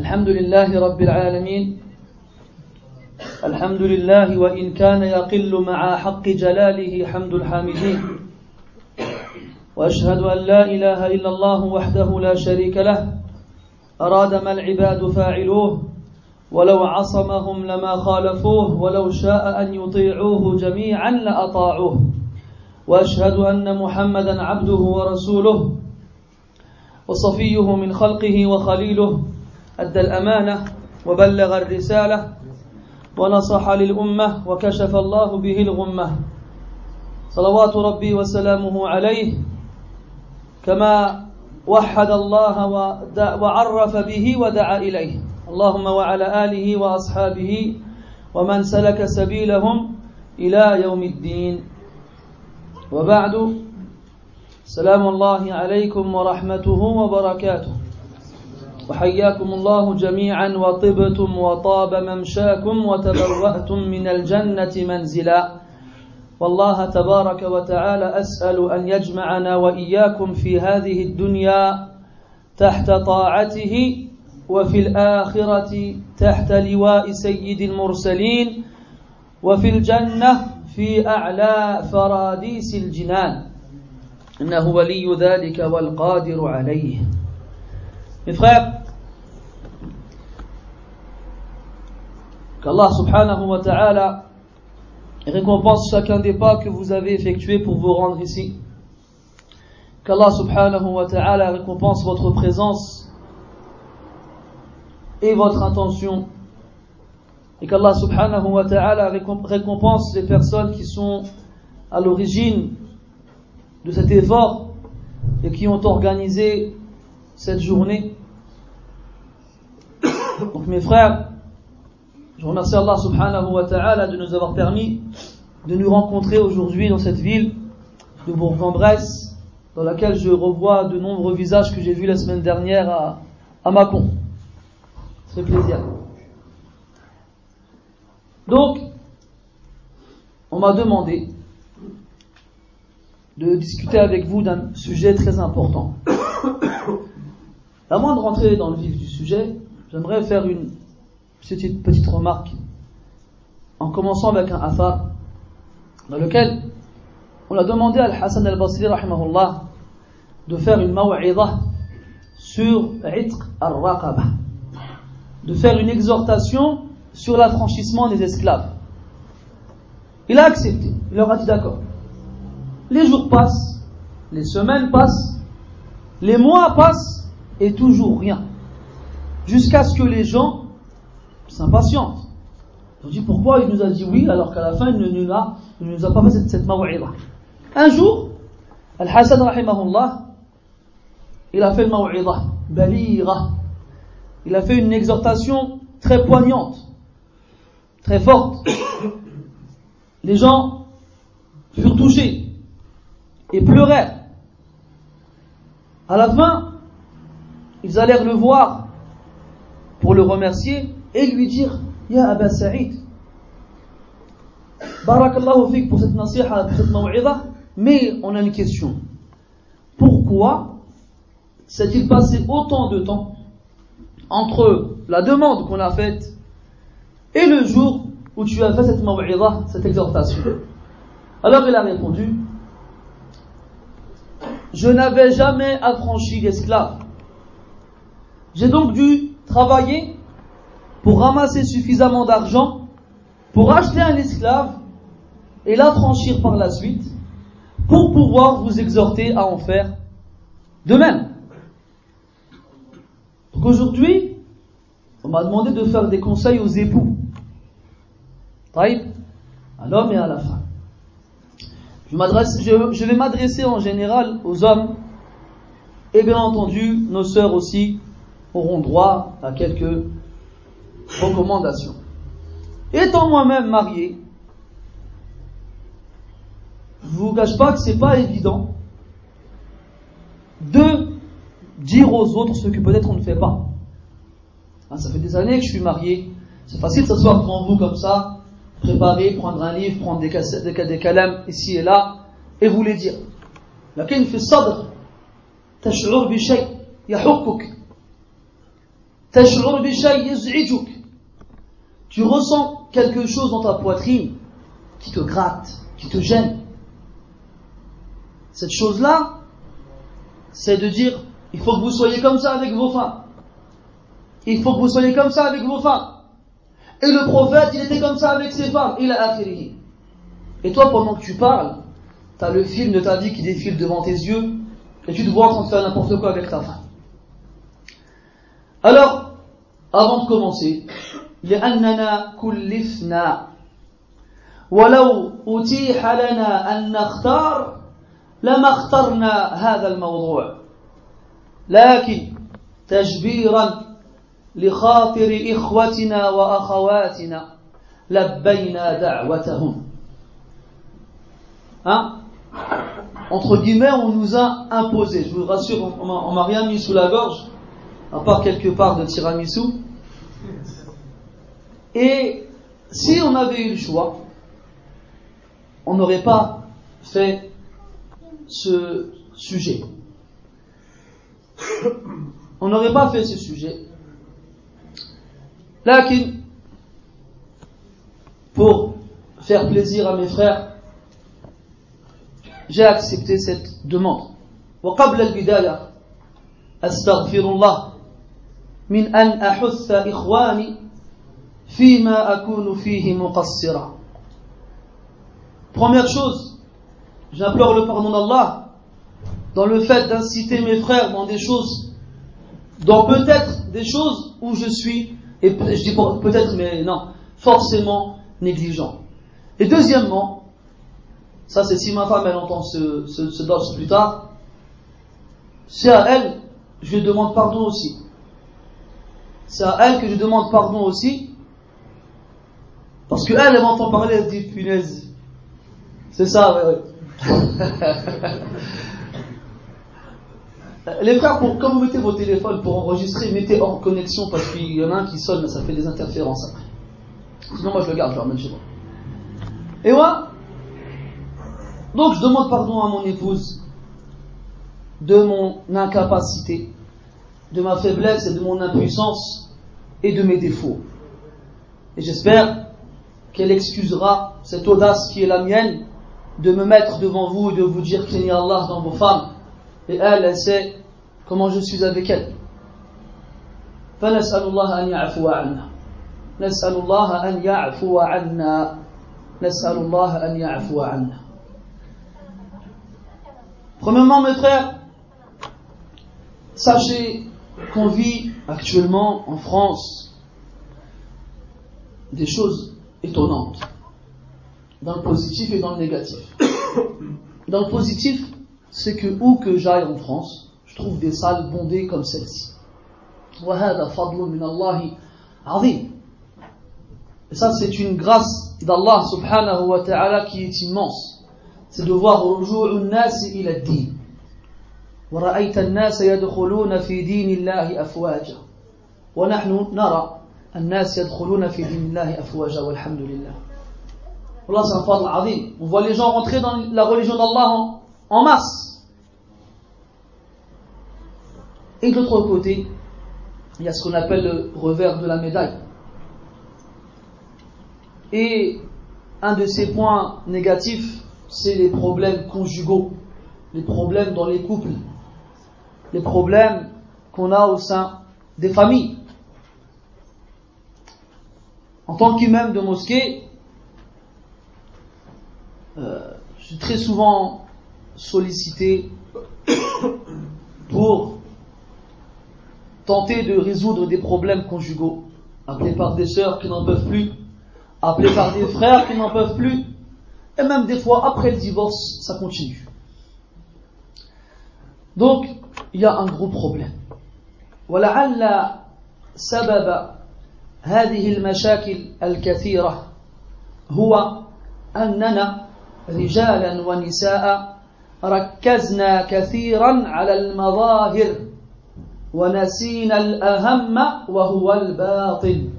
الحمد لله رب العالمين. الحمد لله وإن كان يقل مع حق جلاله حمد الحامدين. وأشهد أن لا إله إلا الله وحده لا شريك له. أراد ما العباد فاعلوه. ولو عصمهم لما خالفوه. ولو شاء أن يطيعوه جميعا لأطاعوه. وأشهد أن محمدا عبده ورسوله. وصفيه من خلقه وخليله. أدى الأمانة وبلغ الرسالة ونصح للأمة وكشف الله به الغمة. صلوات ربي وسلامه عليه كما وحد الله وعرف به ودعا إليه. اللهم وعلى آله وأصحابه ومن سلك سبيلهم إلى يوم الدين. وبعد سلام الله عليكم ورحمته وبركاته. وحياكم الله جميعا وطبتم وطاب ممشاكم وتبوأتم من الجنة منزلا. والله تبارك وتعالى أسأل أن يجمعنا وإياكم في هذه الدنيا تحت طاعته وفي الآخرة تحت لواء سيد المرسلين وفي الجنة في أعلى فراديس الجنان. إنه ولي ذلك والقادر عليه. Mes frères, qu'Allah subhanahu wa ta'ala récompense chacun des pas que vous avez effectués pour vous rendre ici. Qu'Allah subhanahu wa ta'ala récompense votre présence et votre intention. Et qu'Allah subhanahu wa ta'ala récompense les personnes qui sont à l'origine de cet effort et qui ont organisé cette journée. Donc mes frères, je remercie Allah subhanahu wa ta'ala de nous avoir permis de nous rencontrer aujourd'hui dans cette ville de Bourg-en-Bresse, dans laquelle je revois de nombreux visages que j'ai vus la semaine dernière à, à Mâcon. Fait plaisir. Donc, on m'a demandé de discuter avec vous d'un sujet très important. Avant de rentrer dans le vif du sujet, j'aimerais faire une petite, petite remarque en commençant avec un affaire dans lequel on a demandé à Al-Hassan al-Basri de faire une maw'idah sur Itq al-Raqaba de faire une exhortation sur l'affranchissement des esclaves. Il a accepté, il leur a dit d'accord. Les jours passent, les semaines passent, les mois passent et toujours rien. Jusqu'à ce que les gens s'impatientent. On dit pourquoi il nous a dit oui alors qu'à la fin il ne nous a, pas fait cette, cette Un jour, Al-Hassan rahimahullah, il a fait le maw'idah, balira. Il a fait une exhortation très poignante, très forte. Les gens furent touchés et pleurèrent. À la fin, ils allèrent le voir pour le remercier et lui dire Ya Abba Sa'id, Barakallahu fik pour cette nasiha, cette maw'idah, mais on a une question. Pourquoi s'est-il passé autant de temps entre la demande qu'on a faite et le jour où tu as fait cette maw'idah, cette exhortation? Alors il a répondu Je n'avais jamais affranchi l'esclave. J'ai donc dû travailler pour ramasser suffisamment d'argent pour acheter un esclave et l'affranchir par la suite pour pouvoir vous exhorter à en faire de même. Donc aujourd'hui, on m'a demandé de faire des conseils aux époux. À l'homme et à la femme. Je, je, je vais m'adresser en général aux hommes et bien entendu nos sœurs aussi auront droit à quelques recommandations. Étant moi-même marié, je vous cache pas que c'est pas évident de dire aux autres ce que peut-être on ne fait pas. Ah, ça fait des années que je suis marié. C'est facile de s'asseoir devant vous comme ça, préparer, prendre un livre, prendre des, cassettes, des, des calames ici et là, et vous les dire. لكن في الصدر تشعر بشيء يحكك تشعر بشيء يزعجك tu ressens quelque chose dans ta poitrine qui te gratte, qui te gêne. Cette chose-là, c'est de dire, il faut que vous soyez comme ça avec vos femmes. Il faut que vous soyez comme ça avec vos femmes. Et le prophète, il était comme ça avec ses femmes. Il a affirmé. Et toi, pendant que tu parles, tu as le film de ta vie qui défile devant tes yeux, et tu te vois en train de faire n'importe quoi avec ta femme. Alors, avant de commencer, لأننا كلفنا ولو أتيح لنا أن نختار لما اخترنا هذا الموضوع لكن تجبيرا لخاطر إخوتنا وأخواتنا لبينا دعوتهم hein entre guillemets on nous a imposé je vous rassure on m'a rien mis sous la gorge à part quelques parts de tiramisu Et si on avait eu le choix, on n'aurait pas fait ce sujet. On n'aurait pas fait ce sujet. Là, pour faire plaisir à mes frères, j'ai accepté cette demande. وقبل البداية أستغفر الله من أن أحث إخواني Première chose, j'implore le pardon d'Allah dans le fait d'inciter mes frères dans des choses, dans peut-être des choses où je suis, et je dis peut-être, mais non, forcément négligent. Et deuxièmement, ça c'est si ma femme elle entend ce, ce, ce plus tard, c'est à elle, je demande pardon aussi. C'est à elle que je demande pardon aussi, parce qu'elle, elle, m'entend parler, elle dit punaise. C'est ça, ouais, ouais. Les frères, pour, quand vous mettez vos téléphones pour enregistrer, mettez hors connexion parce qu'il y en a un qui sonne, mais ça fait des interférences après. Sinon, moi je le garde, je le ramène chez moi. Et moi, donc je demande pardon à mon épouse de mon incapacité, de ma faiblesse et de mon impuissance et de mes défauts. Et j'espère qu'elle excusera cette audace qui est la mienne de me mettre devant vous et de vous dire qu'il y a Allah dans vos femmes. Et elle, elle sait comment je suis avec elle. فنسأل الله أن يعفو عنا نسأل الله أن يعفو عنا نسأل الله أن يعفو عنا Premièrement, mes frères, sachez qu'on vit actuellement en France des choses étonnante, dans le positif et dans le négatif. Dans le positif, c'est que où que j'aille en France, je trouve des salles bondées comme celle-ci. Et ça, c'est une grâce d'Allah subhanahu wa ta'ala qui est immense. C'est de voir رجوع الناس إلى الدين. ورأيت الناس يدخلون في دين الله أفواجا. ونحن نرى الناس يدخلون في دين الله أفواجا والحمد لله Wallah, c'est un fadl azim. On voit les gens rentrer dans la religion d'Allah en, en masse. Et de l'autre côté, il y a ce qu'on appelle le revers de la médaille. Et un de ces points négatifs, c'est les problèmes conjugaux, les problèmes dans les couples, les problèmes qu'on a au sein des familles. En tant qu'imam de mosquée, euh, je suis très souvent sollicité pour tenter de résoudre des problèmes conjugaux, appelé par des sœurs qui n'en peuvent plus, appelé par des frères qui n'en peuvent plus, et même des fois après le divorce, ça continue. Donc, il y a un gros problème. هذه المشاكل الكثيرة هو أننا رجالا ونساء ركزنا كثيرا على المظاهر ونسينا الأهم وهو الباطل.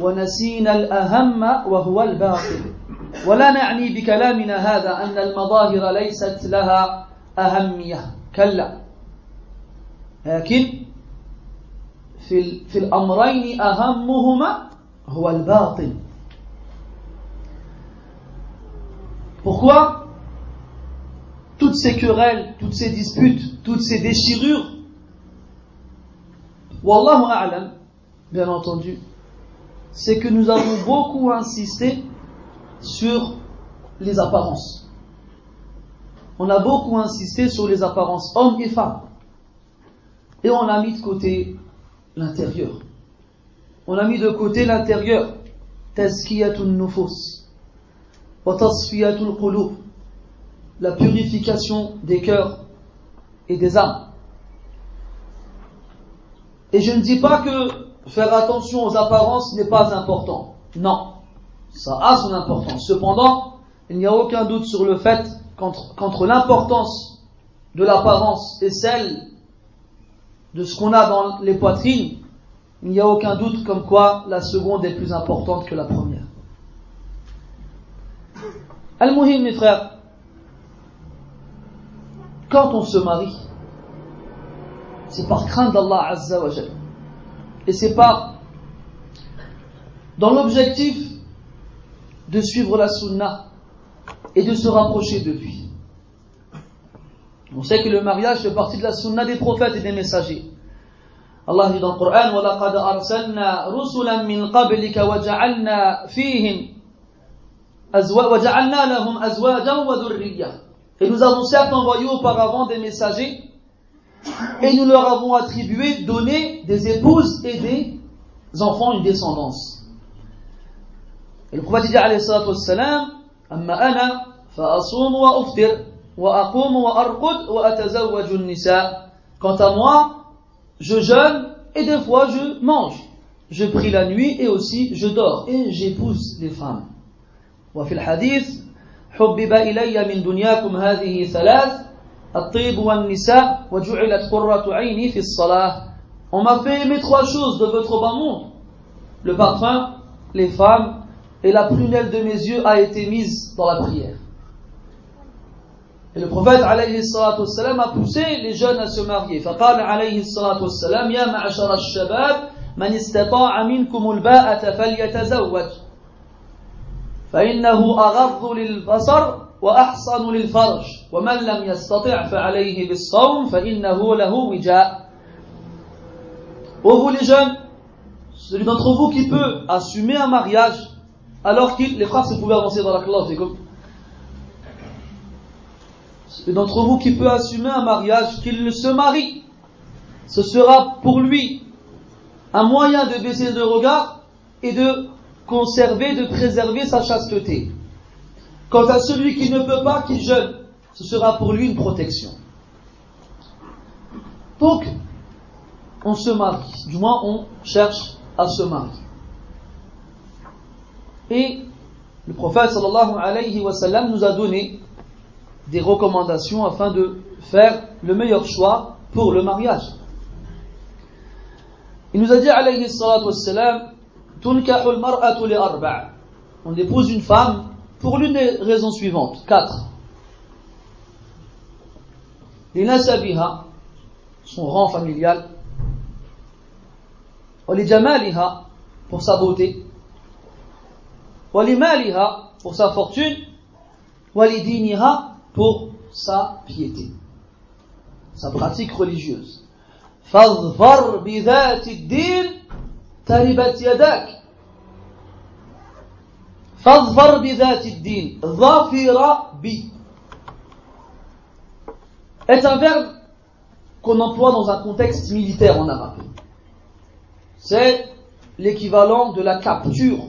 ونسينا الأهم وهو الباطل. ولا نعني بكلامنا هذا أن المظاهر ليست لها أهمية. كلا. لكن في في الأمرين أهمهما هو الباطل Pourquoi toutes ces querelles, toutes ces disputes, toutes ces déchirures Wallahu a'lam, bien entendu, c'est que nous avons beaucoup insisté sur les apparences. On a beaucoup insisté sur les apparences, hommes et femmes. Et on a mis de côté l'intérieur. On a mis de côté l'intérieur. Tazkiyatun nufus. Qulub. La purification des cœurs et des âmes. Et je ne dis pas que faire attention aux apparences n'est pas important. Non. Ça a son importance. Cependant, il n'y a aucun doute sur le fait qu'entre l'importance de l'apparence et celle de ce qu'on a dans les poitrines, il n'y a aucun doute comme quoi la seconde est plus importante que la première. Al-Muhim, mes frères, quand on se marie, c'est par crainte d'Allah Azza wa Et c'est pas dans l'objectif de suivre la sunna et de se rapprocher de lui. On sait que le mariage fait partie de la sunna des prophètes et des messagers. Allah dit dans le Coran وَلَقَدْ أَرْسَلْنَا رُسُلًا مِّن قَبْلِكَ وَجَعَلْنَا فِيهِمْ وَجَعَلْنَا لَهُمْ أَزْوَاجًا وَذُرِّيَّةً Et nous avons certes envoyé auparavant des messagers et nous leur avons attribué, donné des épouses et des enfants, une descendance. Et le prophète dit alayhi salatu wassalam أما أنا فأصوم وأفطر وأقوم وأرقد وأتزوج النساء Quant à moi, je jeûne et des fois je mange. Je prie la nuit et aussi je dors et j'épouse les femmes. وفي الحديث حبب إلي من دنياكم هذه ثلاث الطيب والنساء وجعلت قرة عيني في الصلاة On m'a fait aimer trois choses de votre bas monde. Le parfum, les femmes et la prunelle de mes yeux a été mise dans la prière. Et le prophète alayhi salatu wassalam a poussé les jeunes à se marier. فقال عليه الصلاة والسلام يا معشر الشباب من استطاع منكم الباءة فليتزوج فإنه أغض للبصر وأحصن للفرج ومن لم يستطع فعليه بالصوم فإنه له وجاء Ô vous les jeunes, celui d'entre vous qui peut assumer un mariage alors que les frères se pouvaient avancer dans la classe, c'est comme d'entre vous qui peut assumer un mariage, qu'il se marie, ce sera pour lui un moyen de baisser le regard et de conserver, de préserver sa chasteté. Quant à celui qui ne peut pas, qui jeûne, ce sera pour lui une protection. Donc, on se marie, du moins on cherche à se marier. Et le prophète sallallahu alayhi wa sallam nous a donné des recommandations afin de faire le meilleur choix pour le mariage. Il nous a dit alayhi salatu wa sallam tunkahul mar'atu li arba' on épouse une femme pour l'une des raisons suivantes quatre لنسبها son rang familial ولجمالها pour sa beauté walimaliha pour sa fortune, walidiniha pour sa piété, sa pratique religieuse. فاظفر بذات الدين تربت يداك فاظفر بذات الدين ظافر bi est un verbe qu'on emploie dans un contexte militaire en arabe. C'est l'équivalent de la capture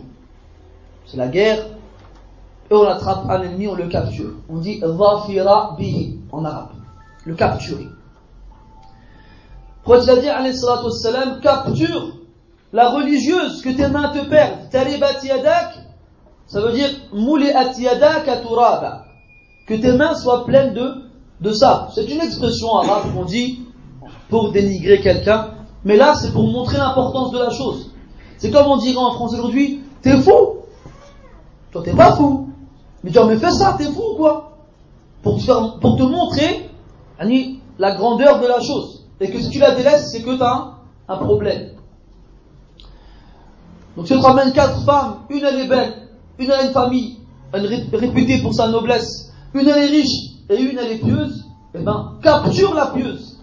c'est la guerre, et on attrape un ennemi, on le capture. On dit dhafira bihi en arabe, le capturer. Prophète dit, alayhi salatu capture la religieuse que tes mains te perdent. Taribat yadak, ça veut dire at yadak aturaba. Que tes mains soient pleines de, de ça. C'est une expression arabe qu'on dit pour dénigrer quelqu'un, mais là c'est pour montrer l'importance de la chose. C'est comme on dirait en France aujourd'hui, t'es fou, toi, t'es pas fou. Mais tu as mais fais ça, t'es fou quoi pour te, montrer la grandeur de la chose. Et que si tu la délaisses, c'est que tu as un, problème. Donc si ramène quatre femmes, une elle est belle, une elle a une famille, elle réputée pour sa noblesse, une elle est riche et une elle est pieuse, eh ben, capture la pieuse.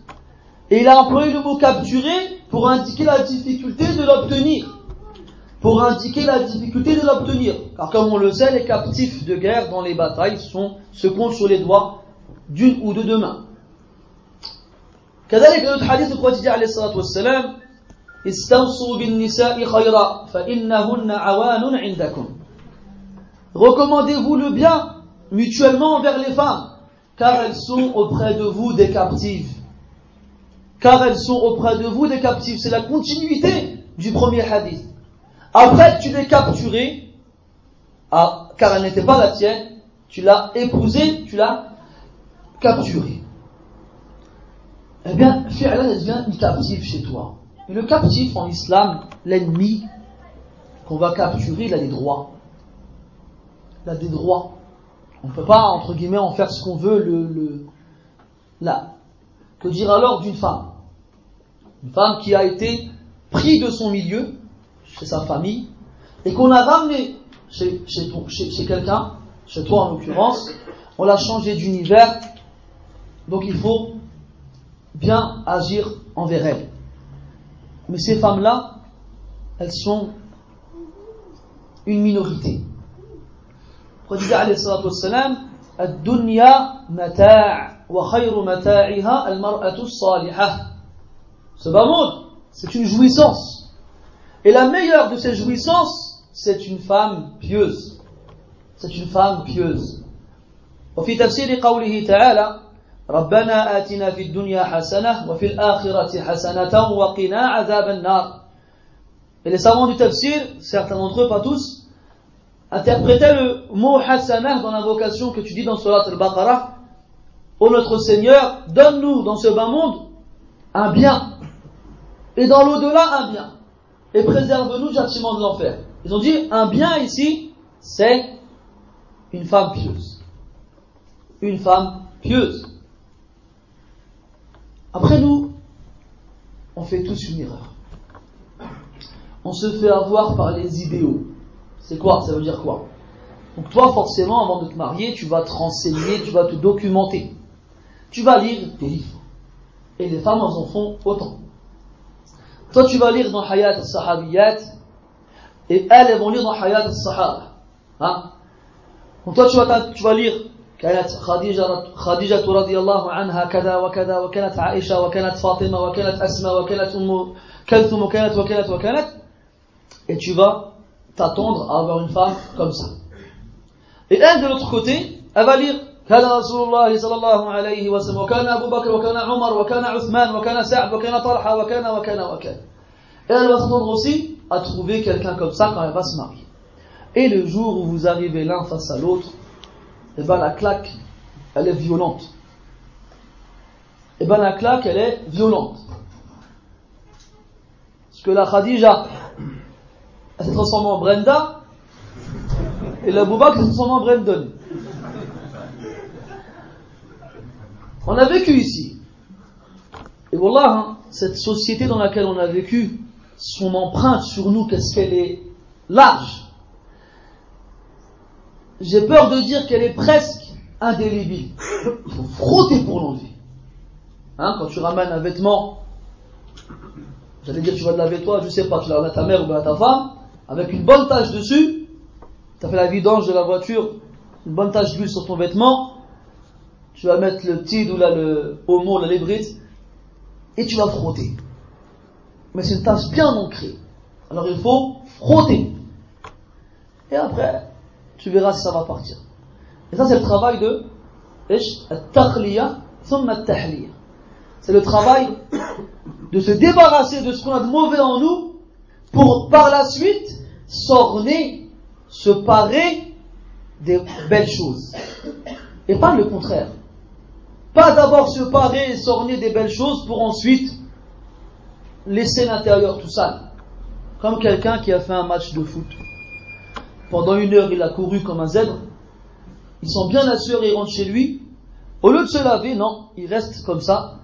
Et il a employé le mot capturer pour indiquer la difficulté de l'obtenir Pour indiquer la difficulté de l'obtenir. Car comme on le sait, les captifs de guerre dans les batailles sont, se comptent sur les doigts d'une ou de deux mains. كذلك notre hadith du prophète عليه الصلاة والسلام استوصوا بالنساء خيرا فإنهن عوان عندكم Recommandez-vous le bien mutuellement envers les femmes, car elles sont auprès de vous des captives. Car elles sont auprès de vous des captives. C'est la continuité du premier hadith. après tu l'aies capturée, ah, car elle n'était pas la tienne, tu l'as épousée, tu l'as capturée. Eh bien, Fi'lan, devient une captive chez toi. Et le captif en islam, l'ennemi qu'on va capturer, il a des droits. Il a des droits. On ne peut pas, entre guillemets, en faire ce qu'on veut, le, là. Que dire alors d'une femme? Une femme qui a été prise de son milieu, chez sa famille, et qu'on a ramenée chez, chez, chez, chez quelqu'un, chez toi en l'occurrence, on l'a changé d'univers, donc il faut bien agir envers elles. Mais ces femmes-là, elles sont une minorité. Prophète alayhi salatu wassalam, الدنيا متاع وخير متاعها المرأة الصالحة. Ce bas monde, c'est une jouissance. Et la meilleure de ces jouissances, c'est une femme pieuse. C'est une femme pieuse. وفي تفسير قوله تعالى ربنا آتنا في الدنيا حسنة وفي الآخرة حسنة وقنا عذاب النار Et les savants du tafsir, certains d'entre eux, pas tous, interprétaient le mot hasanah dans l'invocation que tu dis dans Surat al-Baqarah. Ô notre Seigneur, donne-nous dans ce bas monde un bien. Et dans l'au-delà, un bien. Et préserve-nous du châtiment de l'enfer. Ils ont dit, un bien ici, c'est une femme pieuse. Une femme pieuse. Après nous, on fait tous une erreur. On se fait avoir par les idéaux. C'est quoi? Ça veut dire quoi? Donc toi, forcément, avant de te marier, tu vas te renseigner, tu vas te documenter. Tu vas lire des livres. Et les femmes, en font autant. Toi, tu vas lire dans Hayat al-Sahabiyat, et elles, elles vont lire dans Hayat al-Sahaba. Hein Donc toi, tu vas, tu vas lire كانت خديجة, خديجة رضي الله عنها كذا وكذا وكانت عائشة وكانت فاطمة وكانت أسماء وكانت أم كلثوم وكانت وكانت وكانت et tu vas t'attendre à avoir une femme comme ça. Et elle de l'autre côté, elle va lire كان رسول الله صلى الله عليه وسلم وكان أبو بكر وكان عمر وكان عثمان وكان سعد وكان طلحة وكان وكان وكان. Et elle va s'attendre aussi à trouver quelqu'un comme ça quand elle va se marier. Et le jour où vous arrivez l'un face à l'autre, et ben la claque, elle est violente. Et ben la claque, elle est violente. Parce que la Khadija, elle s'est transformée en Brenda, et la Boubak s'est transformée en Brandon. On a vécu ici. Et voilà, hein, cette société dans laquelle on a vécu, son empreinte sur nous, qu'est-ce qu'elle est large. J'ai peur de dire qu'elle est presque indélébile. Il faut frotter pour l'enlever. Hein, quand tu ramènes un vêtement, j'allais dire tu vas te laver toi, je sais pas, tu l'as à ta mère ou à ta femme, avec une bonne tache dessus, tu as fait la vidange de la voiture, une bonne tache d'huile sur ton vêtement, tu vas mettre le tid ou là, le homo, la lébrite, et tu vas frotter. Mais c'est une tache bien ancrée. Alors il faut frotter. Et après, tu verras si ça va partir. Et ça, c'est le travail de c'est le travail de se débarrasser de ce qu'on a de mauvais en nous pour par la suite s'orner, se parer des belles choses. Et pas le contraire. Pas d'abord se parer et s'orner des belles choses pour ensuite laisser l'intérieur tout sale. Comme quelqu'un qui a fait un match de foot. Pendant une heure, il a couru comme un zèbre. Il sent bien assuré, il rentre chez lui. Au lieu de se laver, non, il reste comme ça,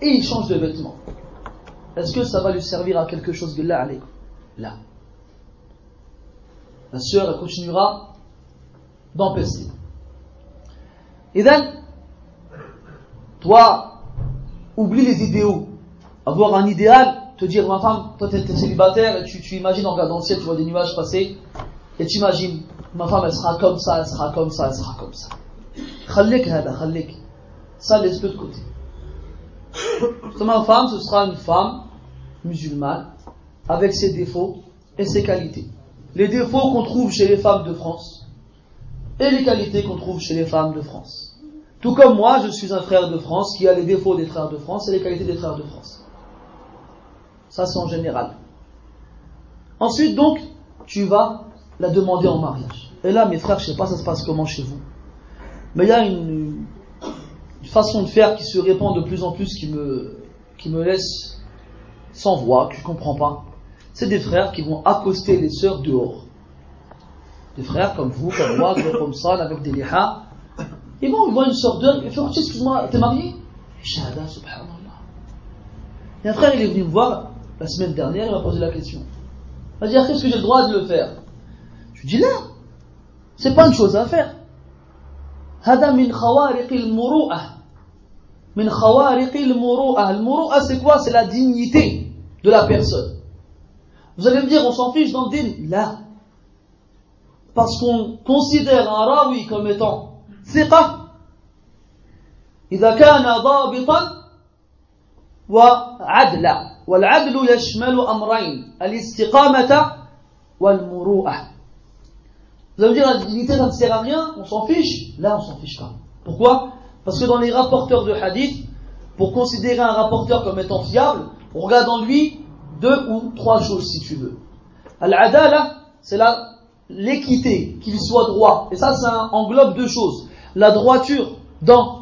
et il change de vêtements. Est-ce que ça va lui servir à quelque chose de là Là? la sœur, elle continuera d'empester. Et toi, oublie les idéaux. Avoir un idéal, te dire, ma femme, toi tu es célibataire, et tu, imagines en regardant le ciel, tu vois des nuages passer, et tu imagines, ma femme elle sera comme ça, elle sera comme ça, elle sera comme ça. Ça, laisse-le de côté. Ma femme, ce sera une femme musulmane, avec ses défauts et ses qualités. Les défauts qu'on trouve chez les femmes de France, et les qualités qu'on trouve chez les femmes de France. Tout comme moi, je suis un frère de France qui a les défauts des frères de France et les qualités des frères de France. Ça, c'est en général. Ensuite, donc, tu vas la demander en mariage. Et là, mes frères, je ne sais pas ça se passe comment chez vous. Mais il y a une, façon de faire qui se répand de plus en plus qui me, qui me laisse sans voix, que je ne comprends pas. C'est des frères qui vont accoster les sœurs dehors. Des frères comme vous, comme moi, comme ça, avec des liha. Ils vont, ils voient une sœur dehors, ils font, excuse-moi, t'es marié? Shahada, subhanallah. Et un frère, il est venu me voir la semaine dernière, il m'a posé la question. Il m'a dit, est-ce que j'ai le droit de le faire Je lui dis, là, c'est pas une chose à faire. هذا من خوارق المروءة من خوارق المروءة المروءة c'est quoi c'est la dignité de la personne vous allez me dire on s'en fiche dans le din là parce qu'on considère un rawi comme étant ثقة إذا كان ضابطا وعدلا والعدل يشمل أمرين الاستقامة والمروءة Vous allez me dire la dignité ça ne sert à rien, on s'en fiche Là on s'en fiche pas. Pourquoi Parce que dans les rapporteurs de hadith, pour considérer un rapporteur comme étant fiable, on regarde en lui deux ou trois choses si tu veux. Al-adala, c'est l'équité, qu'il soit droit. Et ça, ça englobe deux choses. La droiture dans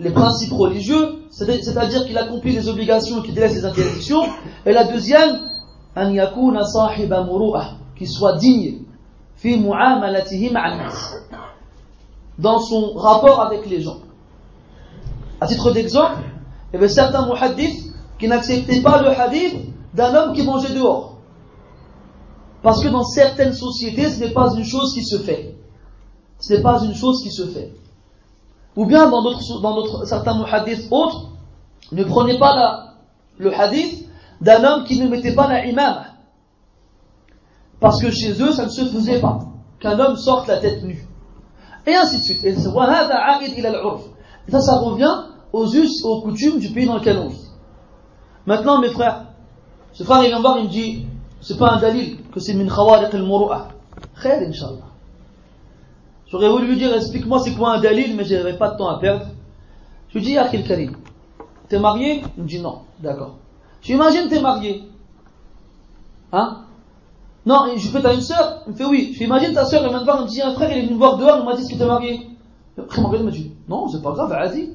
les principes religieux, c'est-à-dire qu'il accomplit les obligations et qu'il délaisse les interdictions. Et la deuxième, an yakuna sahiba qu'il soit digne, fi dans son rapport avec les gens. À titre d'exemple, il y avait certains muhaddiths qui n'acceptaient pas le hadith d'un homme qui mangeait dehors. Parce que dans certaines sociétés, ce n'est pas une chose qui se fait. Ce n'est pas une chose qui se fait. Ou bien dans, d'autres, certains muhaddiths autres, ne prenez pas le hadith d'un homme qui ne mettait pas la imam. Parce que chez eux, ça ne se faisait pas. Qu'un homme sorte la tête nue. Et ainsi de suite. Et ça, ça revient aux us, aux coutumes du pays dans lequel on vit. Maintenant, mes frères, ce frère, il vient voir, il me dit, c'est pas un dalil, que c'est min khawariq al-muru'ah. Khair, inshallah. J'aurais voulu lui dire, explique-moi c'est quoi un dalil, mais j'avais pas de temps à perdre. Je lui dis, Akhil Karim, t'es marié? Il me dit non, d'accord. J'imagine t'es marié. Hein? Non, je fais, t'as une soeur Il me fait oui. J'imagine ta soeur, elle vient me voir, elle me dit, un frère, il est venu me voir dehors, il m'a dit que t'es marié. Après, il m'a dit, non, c'est pas grave, vas-y.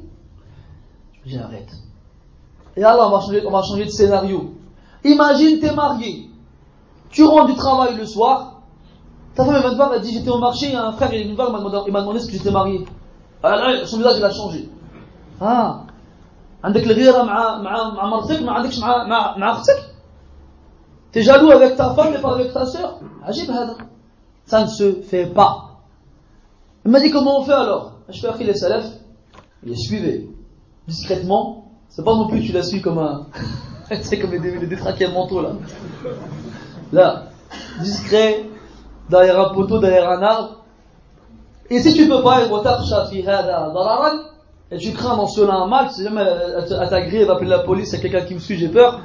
Je lui dis, arrête. Et alors, on va changer, on va changer de scénario. Imagine t'es marié. Tu rentres du travail le soir, ta femme elle va te elle dit j'étais au marché, un frère il m'a demandé, il m'a demandé ce que j'étais marié. Alors, son visage il a changé. Ah, عندك الغيرة مع مع مع مرتك ما عندكش مع مع مع اختك T'es jaloux avec ta femme et pas avec ta sœur عجيب هذا Ça ne se fait pas. Il m'a dit comment on fait alors Je fais après les salafs, il les suivait discrètement. C'est pas non plus tu la suis comme un. c'est comme les, les détraqués mentaux là. Là, discret, derrière un poteau, derrière un arbre. Et si tu peux pas, et tu crains dans cela un mal, si jamais grillé, elle va appeler la police, c'est quelqu'un qui me suit, j'ai peur.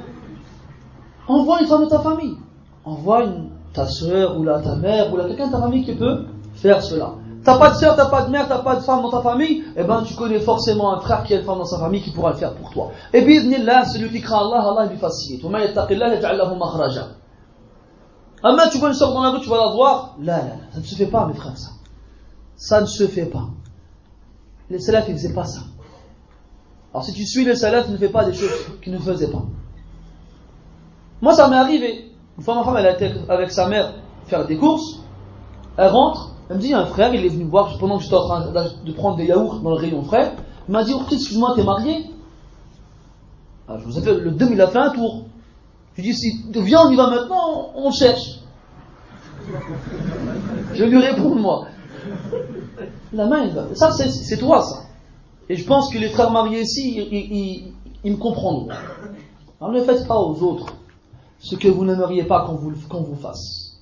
Envoie une femme de ta famille. Envoie ta soeur, ou là, ta mère, ou quelqu'un de ta famille qui peut faire cela. T'as pas de soeur, t'as pas de mère, t'as pas de femme dans ta famille, eh ben tu connais forcément un frère qui a une femme dans sa famille qui pourra le faire pour toi. Et là, celui qui craint Allah, Allah lui facilite. Ah mais tu vois une soeur dans la rue, tu vas la voir. Là, là, ça ne se fait pas, mes frères, ça. Ça ne se fait pas. Les salafs, ils ne faisaient pas ça. Alors si tu suis les salafs, ne fais pas des choses qu'ils ne faisaient pas. Moi, ça m'est arrivé. Une fois, ma femme, elle été avec sa mère faire des courses. Elle rentre. Elle me dit, un frère, il est venu me voir pendant que j'étais en train de prendre des yaourts dans le rayon frère. Il m'a dit, oh, excuse-moi, t'es marié ah, Je vous ai fait, le demi, il a fait un tour. Je dis, si, viens, on y va maintenant, on cherche. Je lui réponds, moi. La main, ça, c'est toi, ça. Et je pense que les frères mariés ici, ils, me comprendront. Alors ne faites pas aux autres ce que vous n'aimeriez pas qu'on vous, qu'on vous fasse.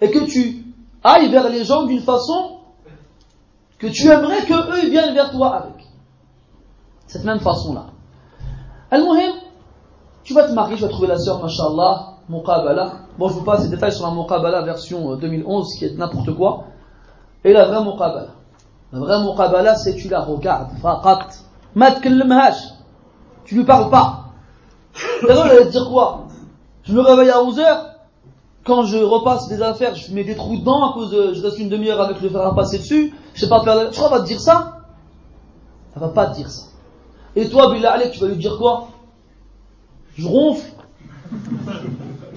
Et que tu ailles vers les gens d'une façon que tu aimerais que eux viennent vers toi avec. Cette même façon-là. Al-Muhim, tu vas te marier, tu vas trouver la sœur, mashallah, muqabala. Bon, je vous passe les détails sur la muqabala version 2011, euh, qui est n'importe quoi. Et la vraie muqabala. La vraie muqabala, c'est tu la regardes, faqat. Ma Tu lui parles pas. D'abord, elle va te dire quoi? Je me réveille à 11h, quand je repasse des affaires, je mets des trous dedans à cause de, je reste une demi-heure avec le fer à passer dessus, je sais pas faire, je crois va te dire ça? Elle va pas te dire ça. Et toi, Bilal, tu vas lui dire quoi? Je ronfle.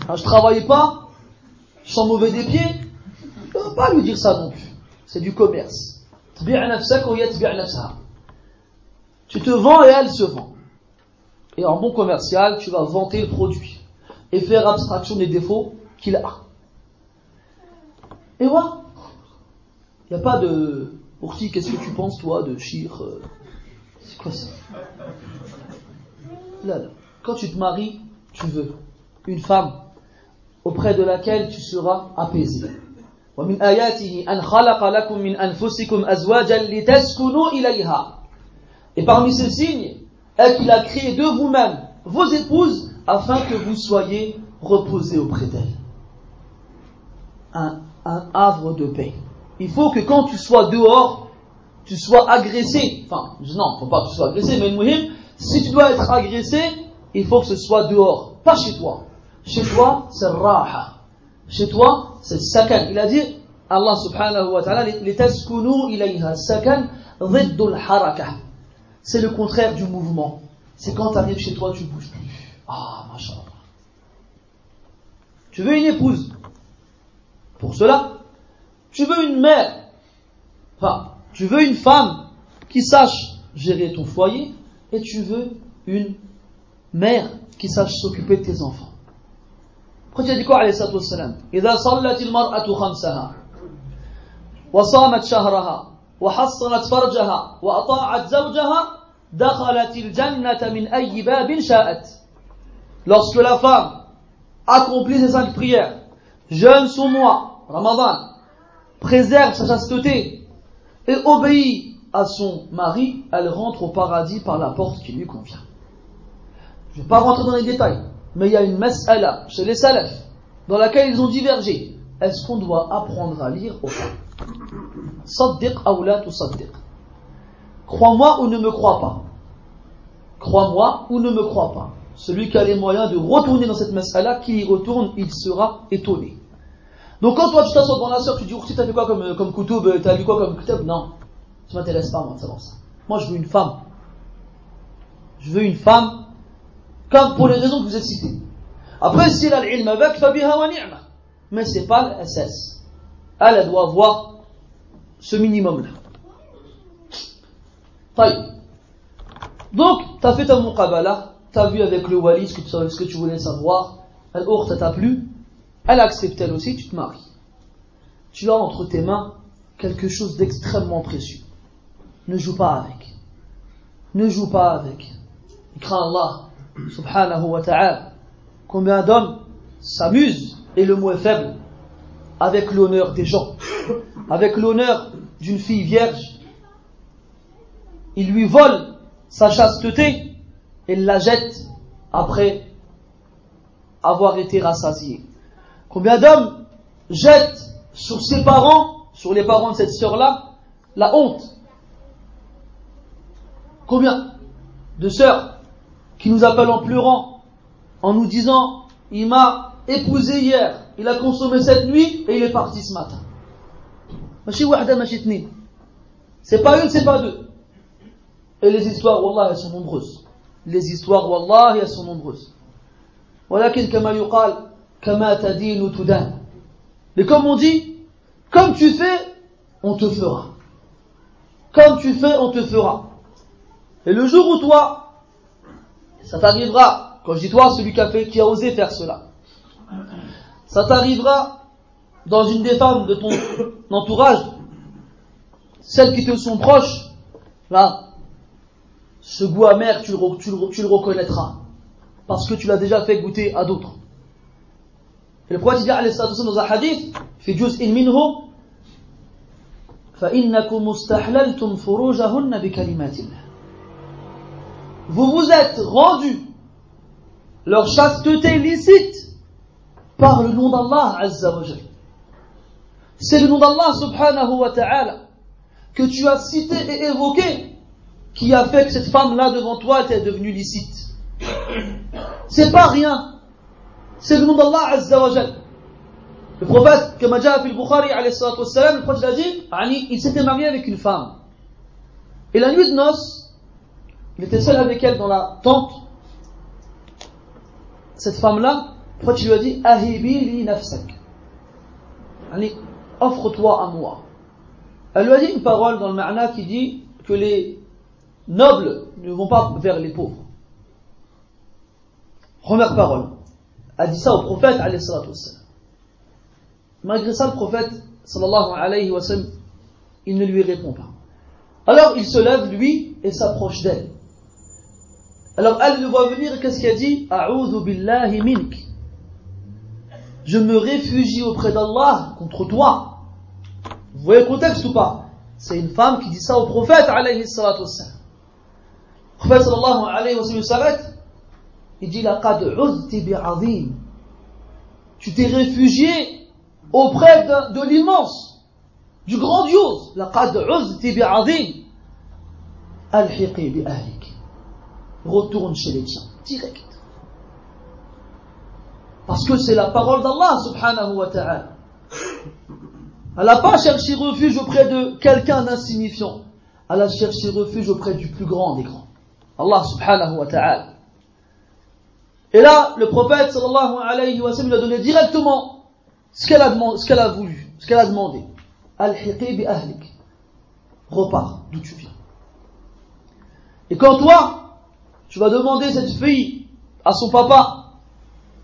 Ah, je travaille pas. Je sens mauvais des pieds. Tu vas pas lui dire ça non plus. C'est du commerce. Tu te vends et elle se vend. Et en bon commercial, tu vas vanter le produit et faire abstraction des défauts qu'il a. Et voilà. Il n'y a pas de. Pour qui, qu'est-ce que tu penses, toi, de Shir euh, C'est quoi ça là, là. Quand tu te maries, tu veux une femme auprès de laquelle tu seras apaisé. ومن آياته أن خلق لكم من أنفسكم أزواجا لتسكنوا إليها. Et parmi ces signes, est qu'il a créé de vous-même vos épouses afin que vous soyez reposés auprès d'elles. Un, havre de paix. Il faut que quand tu sois dehors, tu sois agressé. Enfin, non, faut pas que tu sois agressé, mais si tu dois être agressé, il faut que ce soit dehors, pas chez toi. Chez toi, c'est raha. Chez toi, c'est sakan. Il a dit, Allah subhanahu wa ta'ala, ilayha sakan haraka c'est le contraire du mouvement. C'est quand tu arrives chez toi, tu bouges plus. Ah, machin. Tu veux une épouse? Pour cela, tu veux une mère? Enfin, tu veux une femme qui sache gérer ton foyer et tu veux une mère qui sache s'occuper de tes enfants. Après, tu as dit quoi, alayhi salatu wassalam إذا صلت المرأة خمسها وصامت شهرها وحصنت فرجها وأطاعت زوجها Lorsque la femme accomplit ses cinq prières, jeûne son mois, Ramadan, préserve sa chasteté et obéit à son mari, elle rentre au paradis par la porte qui lui convient. Je ne vais pas rentrer dans les détails, mais il y a une mas'ala chez les salafs dans laquelle ils ont divergé. Est-ce qu'on doit apprendre à lire au fond? Saddiq ou saddiq Crois-moi ou ne me crois pas? Crois-moi ou ne me crois pas? Celui qui a les moyens de retourner dans cette mas'ala, qui y retourne, il sera étonné. Donc quand toi tu t'assois devant la soeur, tu dis, tu t'as fait quoi comme, euh, comme kutub, euh, t'as lu quoi comme kutub Non, ça m'intéresse pas moi de savoir ça. Moi je veux une femme. Je veux une femme, comme pour les raisons que vous avez citées. Après, si elle a l'ilm avec, fabiha wa ni'ma. Mais c'est pas l'SS. Elle, elle doit avoir ce minimum-là. Donc, tu as fait ta muqabala, tu as vu avec le wali ce que, ce que tu voulais savoir, t'a plu, elle accepte elle aussi, tu te maries. Tu as entre tes mains quelque chose d'extrêmement précieux. Ne joue pas avec. Ne joue pas avec. Et crains Allah, subhanahu wa ta'ala. Combien d'hommes s'amusent, et le mot est faible, avec l'honneur des gens, avec l'honneur d'une fille vierge, il lui vole sa chasteté et la jette après avoir été rassasié. Combien d'hommes jettent sur ses parents, sur les parents de cette sœur-là, la honte Combien de sœurs qui nous appellent en pleurant, en nous disant, il m'a épousé hier, il a consommé cette nuit et il est parti ce matin. C'est pas une, c'est pas deux. Et les histoires, wallah, elles sont nombreuses. Les histoires, wallah, elles sont nombreuses. ولكن كما يقال كما تدين تدان. mais comme on dit, comme tu fais, on te fera. Comme tu fais, on te fera. Et le jour où toi, ça t'arrivera quand je dis toi, celui qui a, fait, qui a osé faire cela, ça t'arrivera dans une des femmes de ton entourage, celles qui te sont proches, là, ce goût amer, tu le, reconnaîtras. Parce que tu l'as déjà fait goûter à d'autres. Et le prophète dit, dans un hadith, في جزء منه فإنكم استحللتم فروجهن بكلمات الله vous vous êtes rendu leur chasteté licite par le nom d'Allah Azza wa C'est le nom d'Allah subhanahu wa ta'ala que tu as cité et évoqué qui a fait que cette femme-là devant toi était devenue licite. C'est pas rien. c'est le nom d'Allah Azza wa Le prophète, comme a dit Bukhari, le prophète a dit, il s'était marié avec une femme. Et la nuit de noces, il était seul avec elle dans la tente. Cette femme-là, tu lui as dit Ahibi li nafsak. Offre-toi à moi. Elle lui a dit une parole dans le ma'na qui dit que les nobles ne vont pas vers les pauvres. Première parole. Elle dit ça au prophète, Malgré ça, le prophète, sallallahu alayhi wa sallam, il ne lui répond pas. Alors il se lève, lui, et s'approche d'elle. Alors elle le voit venir, qu'est-ce qu'elle dit? Billahi mink. Je me réfugie auprès d'Allah contre toi. Vous voyez le contexte ou pas? C'est une femme qui dit ça au prophète, alayhi salatu. Le prophète sallallahu alayhi wa sallam s'arrête. Il dit Laqad uzti bi'azim. Tu t'es réfugié auprès de, de l'immense, du grandiose. Laqad uzti bi'azim. Alhiqi bi ahlik retourne chez les tiens, direct. Parce que c'est la parole d'Allah subhanahu wa ta'ala. Elle n'a pas cherché refuge auprès de quelqu'un d'insignifiant. Elle a cherché refuge auprès du plus grand des grands. Allah subhanahu wa ta'ala. Et là, le prophète sallallahu alayhi wa sallam lui a donné directement ce qu'elle a, qu'elle a voulu, ce qu'elle a demandé. Al-hiqi bi ahlik. Repars d'où tu viens. Et quand toi, tu vas demander cette fille à son papa,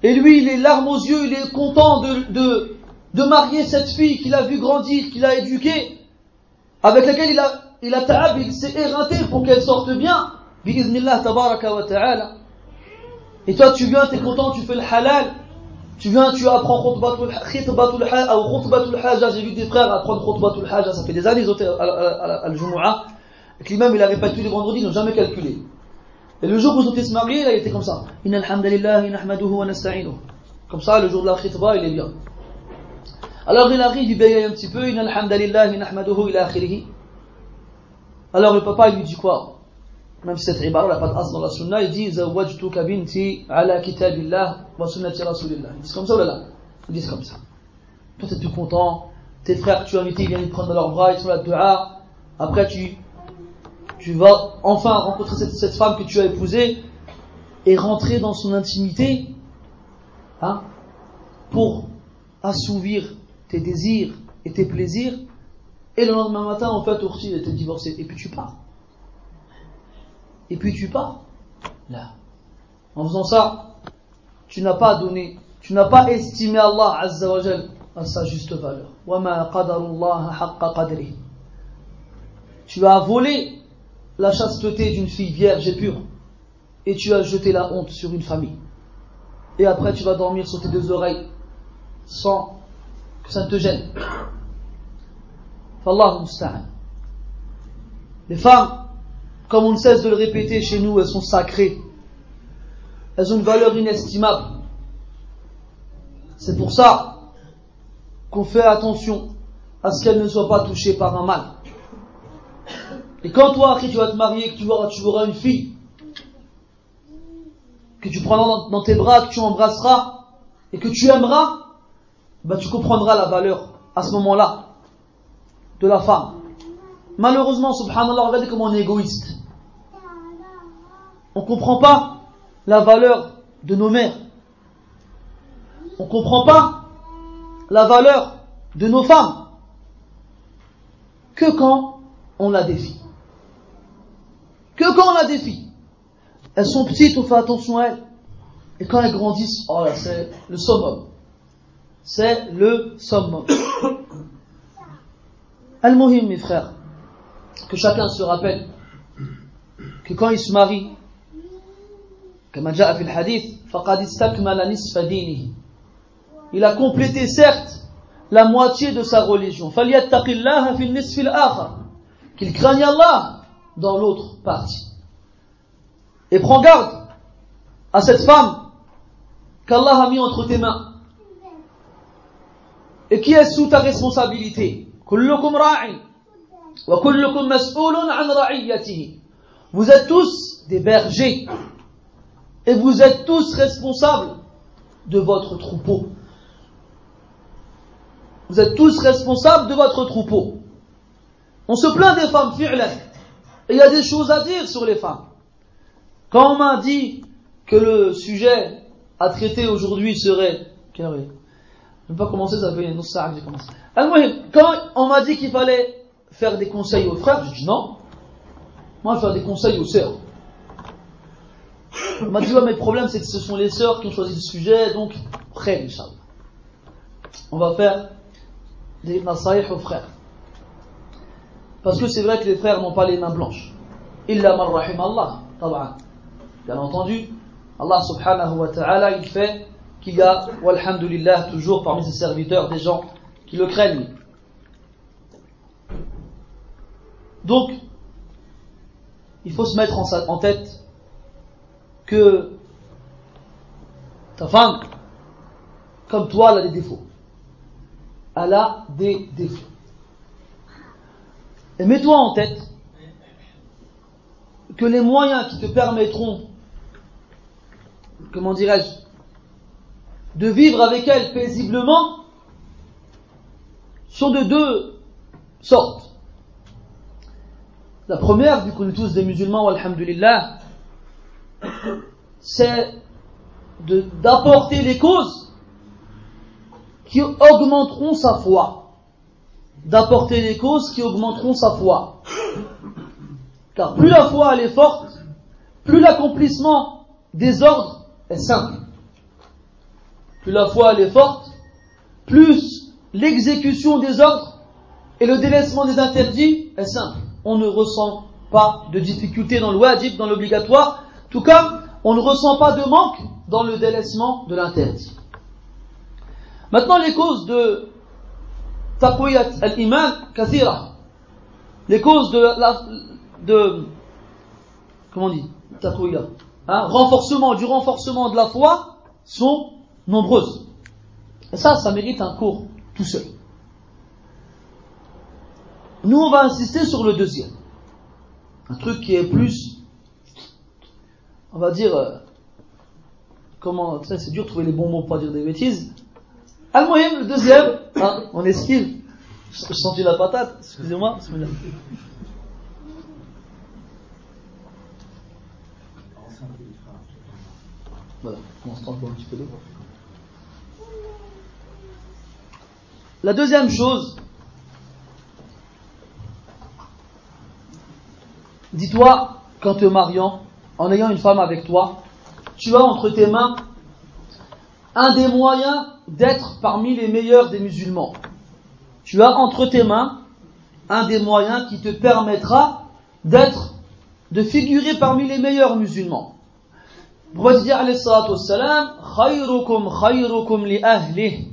et lui, il est larmes aux yeux, il est content de, de, de marier cette fille qu'il a vu grandir, qu'il a éduquée, avec laquelle il a, il a il s'est éreinté pour qu'elle sorte bien, tabaraka. Et toi, tu viens, tu es content, tu fais le halal, tu viens, tu apprends khutbatul haja, j'ai vu des frères apprendre khutbatul haja, ça fait des années, ils ont à al-jumu'ah, et l'imam, il a répété les vendredis, ils n'ont jamais calculé. Et le jour où ils ont se marier, il était comme ça. Comme ça, le jour de la khitba, il est bien. Alors il arrive, il bégaye un petit peu. Alors le papa, il lui dit quoi? Même si cette ibara n'a pas de dans la sunna, il dit Zawajtuka binti ala kitabillah wa sunnati rasulillah. Ils disent comme ça ou là Ils disent comme ça. Toi, t'es tout content. Tes frères que tu as invités, ils viennent te prendre dans leurs bras, ils sont là, dua. Après, tu tu vas enfin rencontrer cette, femme que tu as épousée et rentrer dans son intimité hein, pour assouvir tes désirs et tes plaisirs. Et le lendemain matin, en fait, Oursi était divorcé. Et puis tu pars. Et puis tu pars. Là. En faisant ça, tu n'as pas donné, tu n'as pas estimé Allah Azza wa à sa juste valeur. Tu as volé la chasteté d'une fille vierge et pure, et tu as jeté la honte sur une famille. Et après tu vas dormir sur tes deux oreilles sans que ça ne te gêne. Les femmes, comme on ne cesse de le répéter chez nous, elles sont sacrées. Elles ont une valeur inestimable. C'est pour ça qu'on fait attention à ce qu'elles ne soient pas touchées par un mal. Et quand toi, après, tu vas te marier, que tu auras, une fille, que tu prendras dans, tes bras, que tu embrasseras, et que tu aimeras, bah, tu comprendras la valeur, à ce moment-là, de la femme. Malheureusement, subhanallah, regardez comment on est égoïste. On ne comprend pas la valeur de nos mères. On ne comprend pas la valeur de nos femmes que quand on a des filles que quand on a des filles, elles sont petites, on fait attention à elles. Et quand elles grandissent, oh là, c'est le summum. C'est le summum. Al-Muhim, mes frères, que chacun se rappelle que quand il se marie, il a complété certes la moitié de sa religion. Qu'il craigne Allah dans l'autre partie. Et prends garde à cette femme qu'Allah a mis entre tes mains et qui est sous ta responsabilité vous êtes tous des bergers et vous êtes tous responsables de votre troupeau. Vous êtes tous responsables de votre troupeau. On se plaint des femmes, il y a des choses à dire sur les femmes. Quand on m'a dit que le sujet à traiter aujourd'hui serait. Je ne vais pas commencer, ça fait une que j'ai commencé. Quand on m'a dit qu'il fallait faire des conseils aux frères, j'ai dit non. Moi, je faire des conseils aux sœurs. On m'a dit, ouais, mais le problème, c'est que ce sont les sœurs qui ont choisi le sujet, donc, frère, Inch'Allah. On va faire des nasaïh aux frères. Parce que c'est vrai que les frères n'ont pas les mains blanches. Illa man rahim Allah, Bien entendu, Allah subhanahu wa ta'ala, il fait qu'il y a, walhamdulillah, toujours parmi ses serviteurs des gens qui le craignent. Donc, il faut se mettre en tête que ta femme, comme toi, elle a des défauts. Elle a des défauts. Et mets-toi en tête que les moyens qui te permettront, comment dirais-je, de vivre avec elle paisiblement sont de deux sortes. La première, vu qu'on est tous des musulmans, alhamdulillah, c'est d'apporter les causes qui augmenteront sa foi. D'apporter les causes qui augmenteront sa foi. Car plus la foi est forte, plus l'accomplissement des ordres est simple. Plus la foi est forte, plus l'exécution des ordres et le délaissement des interdits est simple. On ne ressent pas de difficulté dans le wajib, dans l'obligatoire, tout comme on ne ressent pas de manque dans le délaissement de l'interdit. Maintenant, les causes de taqwiyat al-iman kathira. Les causes de la, de, comment on dit, taqwiyat, hein, renforcement, du renforcement de la foi sont nombreuses. Et ça, ça mérite un cours tout seul. Nous, on va insister sur le deuxième. Un truc qui est plus on va dire, euh, comment, c'est dur de trouver les bons mots pour pas dire des bêtises. al le deuxième, hein, on esquive. Je senti la patate, excusez-moi. Voilà, on se un petit peu. La deuxième chose, dis-toi, quand te mariant, en ayant une femme avec toi, tu as entre tes mains un des moyens d'être parmi les meilleurs des musulmans. Tu as entre tes mains un des moyens qui te permettra d'être, de figurer parmi les meilleurs musulmans. Khayrukum li ahli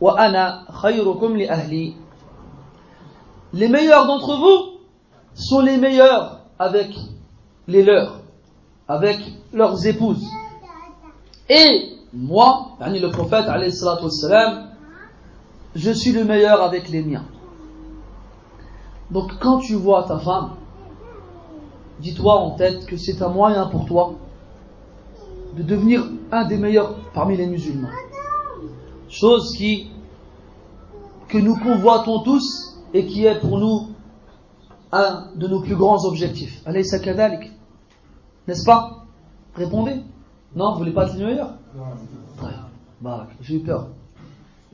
wa ana li. Les meilleurs d'entre vous sont les meilleurs avec les leurs avec leurs épouses. Et moi, le prophète, je suis le meilleur avec les miens. Donc quand tu vois ta femme, dis-toi en tête que c'est un moyen pour toi de devenir un des meilleurs parmi les musulmans. Chose qui, que nous convoitons tous et qui est pour nous un de nos plus grands objectifs. Allez, kadalik. N'est-ce pas? Répondez. Non, vous voulez pas être le meilleur? Non. Bah, j'ai eu peur.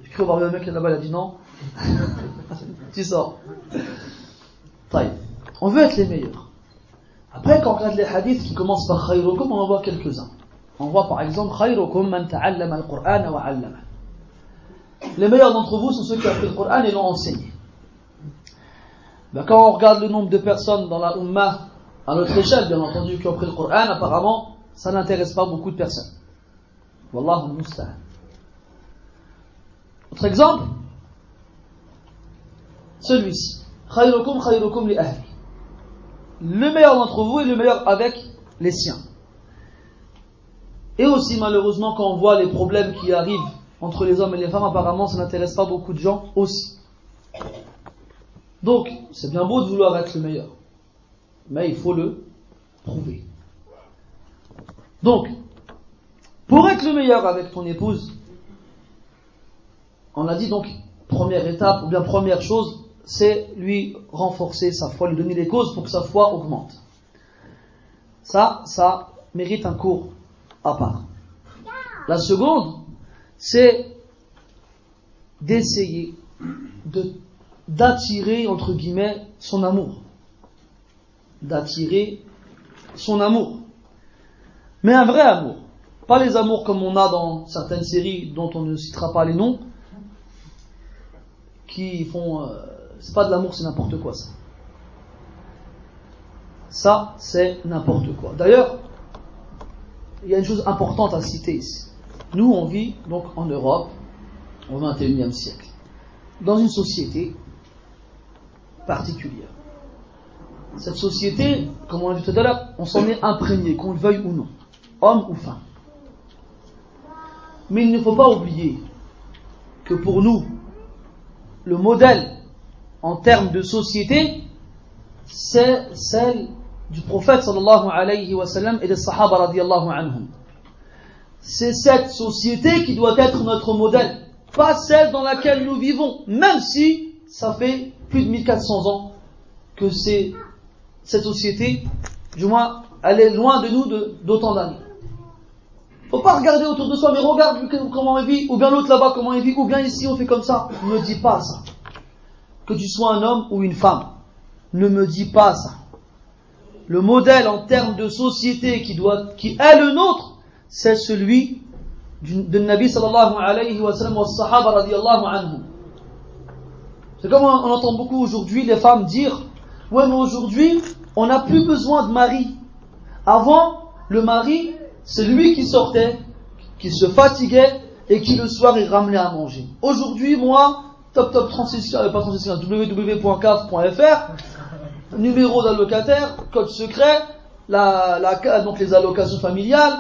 J'ai cru voir le mec là-bas, il a dit non. tu sors. On veut être les meilleurs. Après, quand on regarde les hadiths qui commencent par khayrukum, on en voit quelques-uns. On voit par exemple Les meilleurs d'entre vous sont ceux qui ont appris le Coran et l'ont enseigné. Quand on regarde le nombre de personnes dans la Ummah, à notre échelle bien entendu, qui ont appris le Coran, apparemment, ça n'intéresse pas beaucoup de personnes. Wallahu musta'an. Autre exemple, celui-ci. Khayrukum khayrukum li ahli. Le meilleur d'entre vous est le meilleur avec les siens. Et aussi, malheureusement, quand on voit les problèmes qui arrivent entre les hommes et les femmes, apparemment, ça n'intéresse pas beaucoup de gens aussi. Donc, c'est bien beau de vouloir être le meilleur. Mais il faut le prouver. Donc, pour être le meilleur avec ton épouse, on a dit donc, première étape, ou bien première chose, c'est lui renforcer sa foi, lui donner des causes pour que sa foi augmente. Ça, ça mérite un cours à part. La seconde, c'est d'essayer d'attirer, entre guillemets, son amour. D'attirer son amour. Mais un vrai amour. Pas les amours comme on a dans certaines séries dont on ne citera pas les noms, qui font... Euh, c'est pas de l'amour, c'est n'importe quoi ça. Ça, c'est n'importe quoi. D'ailleurs, il y a une chose importante à citer ici. Nous, on vit donc en Europe au XXIe siècle, dans une société particulière. Cette société, comme on l'a vu tout à l'heure, on s'en est imprégné, qu'on le veuille ou non, homme ou femme. Mais il ne faut pas oublier que pour nous, le modèle en termes de société, c'est celle du prophète sallallahu alayhi et des sahaba radiallahu anhum. C'est cette société qui doit être notre modèle, pas celle dans laquelle nous vivons, même si ça fait plus de 1400 ans que c'est cette société, du moins, elle est loin de nous d'autant d'années. Faut pas regarder autour de soi, mais regarde comment on vit, ou bien l'autre là-bas comment il vit, ou bien ici on fait comme ça. Ne dis pas ça. Que tu sois un homme ou une femme. Ne me dis pas ça le modèle en termes de société qui, doit, qui est le nôtre, c'est celui de Nabi sallallahu alayhi wa sallam wa sahaba radiallahu anhum. C'est comme on, entend beaucoup aujourd'hui les femmes dire Ouais, mais aujourd'hui, on n'a plus besoin de mari. Avant, le mari, c'est lui qui sortait, qui se fatiguait et qui le soir il ramenait à manger. Aujourd'hui, moi, top top 36, pas 36, www.caf.fr, numéro d'allocataire, code secret, donc les allocations familiales,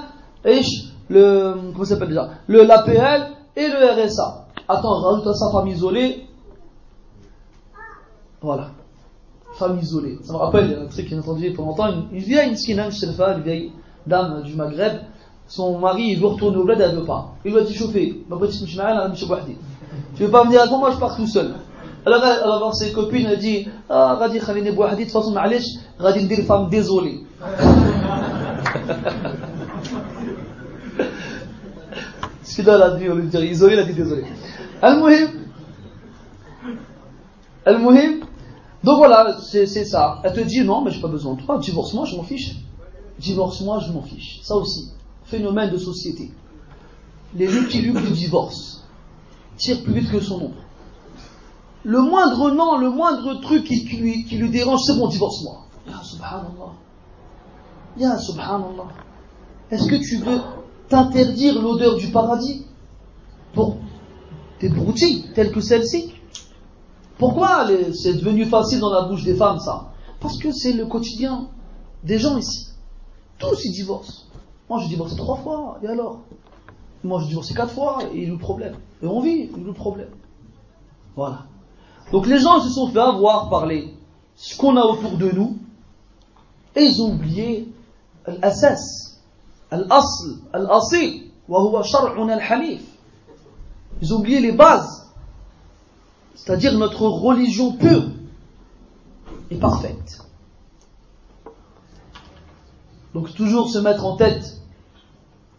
et le, comment s'appelle déjà, le, l'APL et le RSA. Attends, rajoute à ça femme isolée. Voilà. Femme isolée. Ça me rappelle, un truc que j'ai entendu pendant longtemps, une, vieille Sinan une vieille dame du Maghreb, son mari, il veut retourner au bled, elle veut pas. Il va te chauffer. Ma petite elle Tu veux pas venir avec moi, moi je pars tout seul. Alors, elle va voir ses copines, elle dit, ah, Radi Khalini Bouhadi, de toute façon, Ma'alish, Radi dire femme désolée. Celui-là, elle a dit, on lui dit isolée, elle a dit désolée. Al-Muhim. Al-Muhim donc voilà, c'est ça. Elle te dit non, mais j'ai pas besoin de toi, divorce-moi, je m'en fiche. Divorce-moi, je m'en fiche. Ça aussi, phénomène de société. Les luttes du divorce tirent plus vite que son ombre le moindre nom, le moindre truc qui, lui, qui lui, dérange, c'est bon, divorce-moi. Ya subhanallah. Ya subhanallah. Est-ce que tu veux t'interdire l'odeur du paradis pour des broutilles telles que celle-ci Pourquoi c'est devenu facile dans la bouche des femmes ça Parce que c'est le quotidien des gens ici. Tous ils divorcent. Moi j'ai divorcé trois fois, et alors Moi j'ai divorcé quatre fois, et il y a le problème. Et on vit, il le problème. Voilà. Donc les gens se sont fait avoir par ce qu'on a autour de nous et ils ont oublié l'asas, l'asl, l'asil, Ils ont oublié les bases, c'est-à-dire notre religion pure et parfaite. Donc toujours se mettre en tête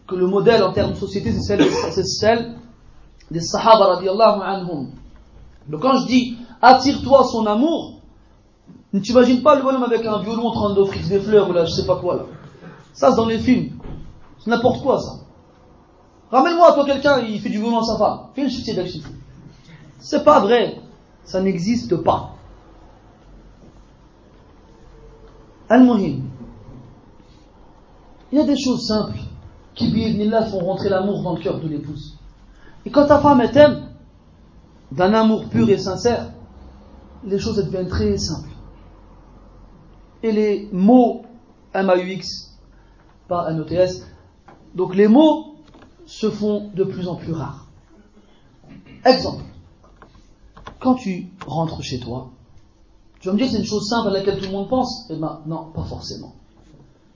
que le modèle en termes de société c'est celle, celle, des Sahaba radiallahu anhum. Donc quand je dis attire-toi son amour, ne t'imagines pas le bonhomme avec un violon en train d'offrir des fleurs ou là, je sais pas quoi là. Ça c'est dans les films. N'importe quoi ça. Ramène-moi, toi, quelqu'un, il fait du violon à sa femme. Fais une chute C'est pas vrai. Ça n'existe pas. Al-Muhim. Il y a des choses simples qui, là font rentrer l'amour dans le cœur de l'épouse. Et quand ta femme t'aime, d'un amour pur et sincère, les choses deviennent très simples. Et les mots MAUX, pas NOTS, donc les mots se font de plus en plus rares. Exemple, quand tu rentres chez toi, tu vas me dire c'est une chose simple à laquelle tout le monde pense Eh bien non, pas forcément.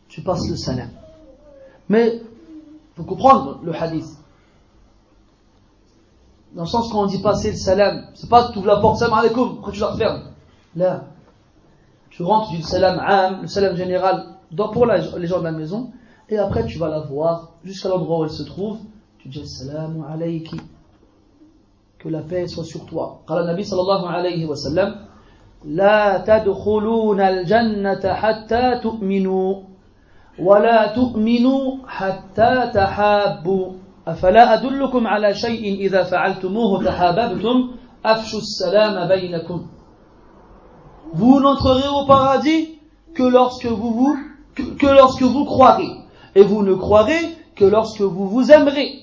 Tu passes le salam. Mais, il faut comprendre le hadith. Dans le sens quand on dit passer le salam, c'est pas tu ouvres la porte, salam alaikum, après tu la refermes. Là, tu rentres du salam am, le salam général, pour les gens de la maison, et après tu vas la voir jusqu'à l'endroit où elle se trouve, tu dis salam alayki, que la paix soit sur toi. قال النبي صلى الله عليه وسلم لا تدخلون الجنة حتى تؤمنوا ولا تؤمنوا حتى تحابوا أفلا أدلكم على شيء إذا فعلتموه تحاببتم أفشوا السلام بينكم Vous n'entrerez au paradis que lorsque vous, vous que, que lorsque vous croirez. Et vous ne croirez que lorsque vous vous aimerez.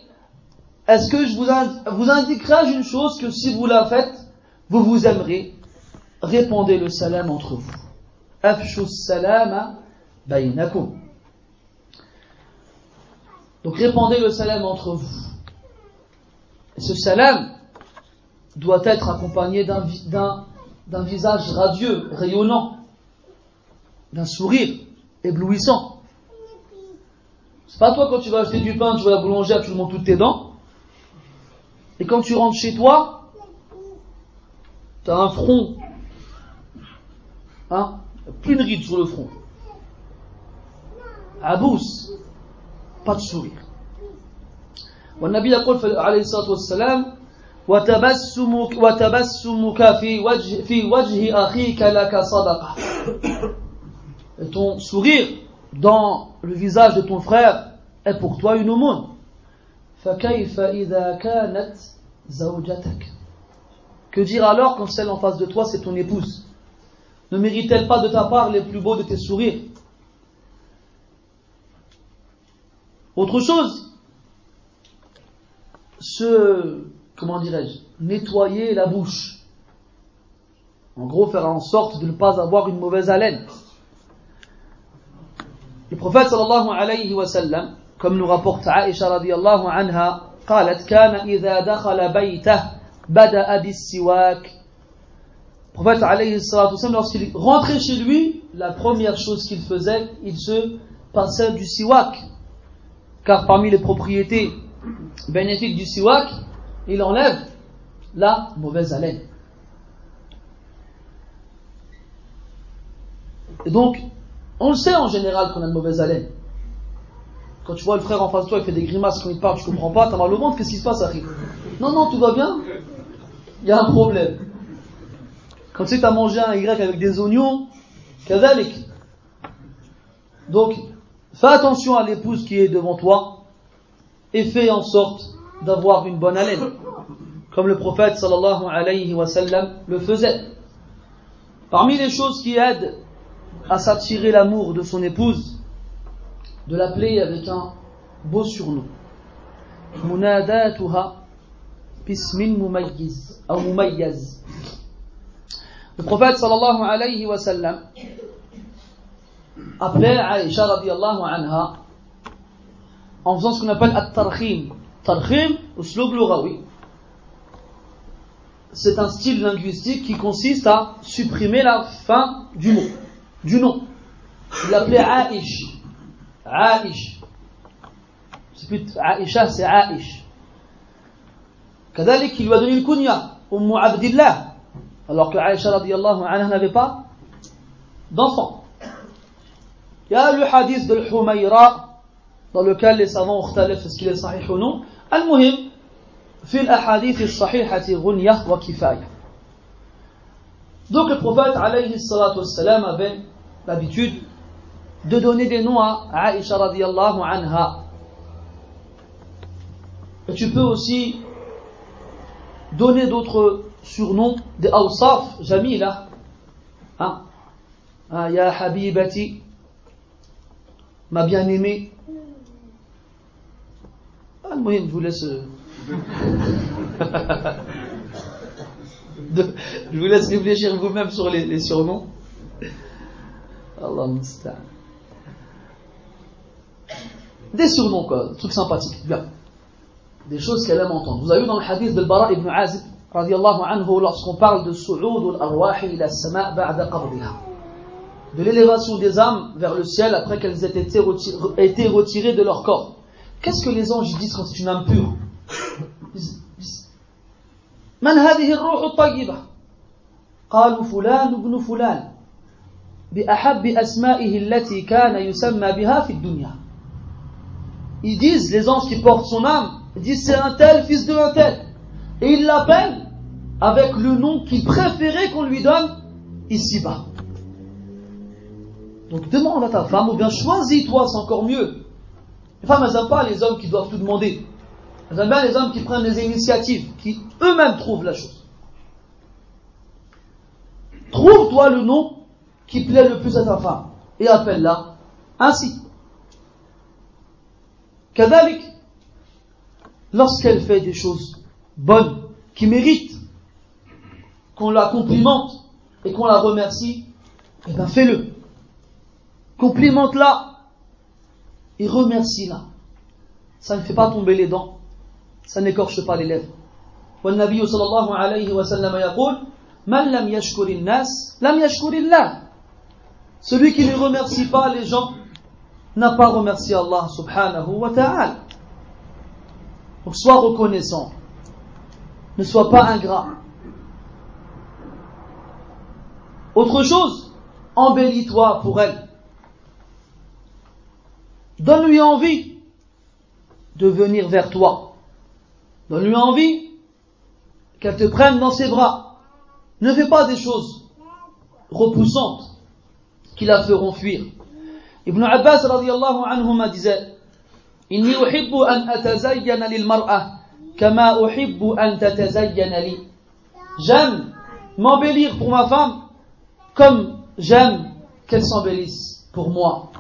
Est-ce que je vous, indiquerai une chose que si vous la faites, vous vous aimerez? Répondez le salam entre vous. Afshu salama baynakum. Donc répandez le salam entre vous. Et ce salam doit être accompagné d'un visage radieux, rayonnant, d'un sourire éblouissant. C'est pas toi quand tu vas acheter du pain, tu vas à la boulangère, tu toutes tes dents. Et quand tu rentres chez toi, tu as un front, hein, plus de rides sur le front. Abous, pas de sourire. والنبي يقول عليه الصلاة والسلام وتبسمك, وتبسمك في وجه, في وجه أخيك لك صدقة Et ton sourire dans le visage de ton frère est pour toi une aumône. فكيف إذا كانت زوجتك Que dire alors quand celle en face de toi c'est ton épouse Ne mérite-t-elle pas de ta part les plus beaux de tes sourires Autre chose, se, comment dirais-je, nettoyer la bouche. En gros, faire en sorte de ne pas avoir une mauvaise haleine. Le prophète sallallahu alayhi wa sallam, comme nous rapporte Aisha radiallahu anha, قالت كان إذا دخل بيته بدأ بالسواك Le prophète alayhi sallam, lorsqu'il rentrait chez lui, la première chose qu'il faisait, il se passait du siwak, car parmi les propriétés bénéfiques du siwak, il enlève la mauvaise haleine. Et donc, on le sait en général qu'on a une mauvaise haleine. Quand tu vois le frère en face de toi, il fait des grimaces quand il parle, tu comprends pas, t'as mal au ventre, qu'est-ce qui se passe, arrive Non, non, tout va bien. Il y a un problème. Quand tu sais, as mangé un Y avec des oignons, kazalik. Donc, Fais attention à l'épouse qui est devant toi et fais en sorte d'avoir une bonne haleine, comme le prophète sallallahu alayhi wa sallam le faisait. Parmi les choses qui aident à s'attirer l'amour de son épouse, de l'appeler avec un beau surnom. Munadatuha bismin mumayyiz, Le prophète sallallahu alayhi wa sallam appelait Aïcha radiallahu anha en faisant ce qu'on appelle at-tarkhim. Tarkhim, uslub lughawi. C'est un style linguistique qui consiste à supprimer la fin du mot, du nom. Il l'appelait. عائش سبيت عائشة عائش. كذلك الوادن الكنية أم عبد الله. Alors que عائشة رضي الله عنها n'avait pas d'enfant. يا le بالحميراء de كان dans lequel les savants ont صحيح ونو المهم في الأحاديث الصحيحة غنية وكفاية. Donc le prophète عليه الصلاة والسلام avait l'habitude de donner des noms à Aïcha radiallahu anha. Tu peux aussi donner d'autres surnoms, des awsaf, jamila. Hein? Ah, ya habibati, ma bien-aimée. Ah, je vous laisse. Euh, je vous laisse réfléchir vous-même sur les, les surnoms. Allah Des surnoms, quoi, des trucs sympathiques, bien. Des choses qu'elle aime entendre. Vous avez vu dans le hadith de Bara ibn Azib, anhu, lorsqu'on parle de su'ud al-arwah ila sama ba'da qabdiha. De l'élévation des âmes vers le ciel après qu'elles aient été retirées de leur corps. Qu'est-ce que les anges disent quand c'est une âme pure من هذه الروح الطيبة قالوا فلان ابن فلان بأحب أسمائه التي كان يسمى بها في الدنيا ils disent, les anges qui portent son âme, ils disent c'est un tel, fils de un tel. Et ils l'appellent avec le nom qu'il préférait qu'on lui donne ici-bas. Donc demande à ta femme, ou bien choisis-toi, c'est encore mieux. Les femmes, elles n'aiment pas les hommes qui doivent tout demander. Elles aiment bien les hommes qui prennent des initiatives, qui eux-mêmes trouvent la chose. Trouve-toi le nom qui plaît le plus à ta femme et appelle-la ainsi. Kadalik, lorsqu'elle fait des choses bonnes, qui méritent qu'on la complimente et qu'on la remercie, eh bien fais-le. Complimente-la et remercie-la. Ça ne fait pas tomber les dents, ça n'écorche pas les lèvres. والنبي صلى الله عليه وسلم يقول من لم يشكر الناس لم يشكر الله celui qui ne remercie pas les gens n'a pas remercié Allah subhanahu wa ta'ala. Donc sois reconnaissant. Ne sois pas ingrat. Autre chose, embellis-toi pour elle. Donne-lui envie de venir vers toi. Donne-lui envie qu'elle te prenne dans ses bras. Ne fais pas des choses repoussantes qui la feront fuir. Ibn Abbas radiallahu anhuma disait. J'aime m'embellir pour ma femme comme j'aime qu'elle s'embellisse pour moi.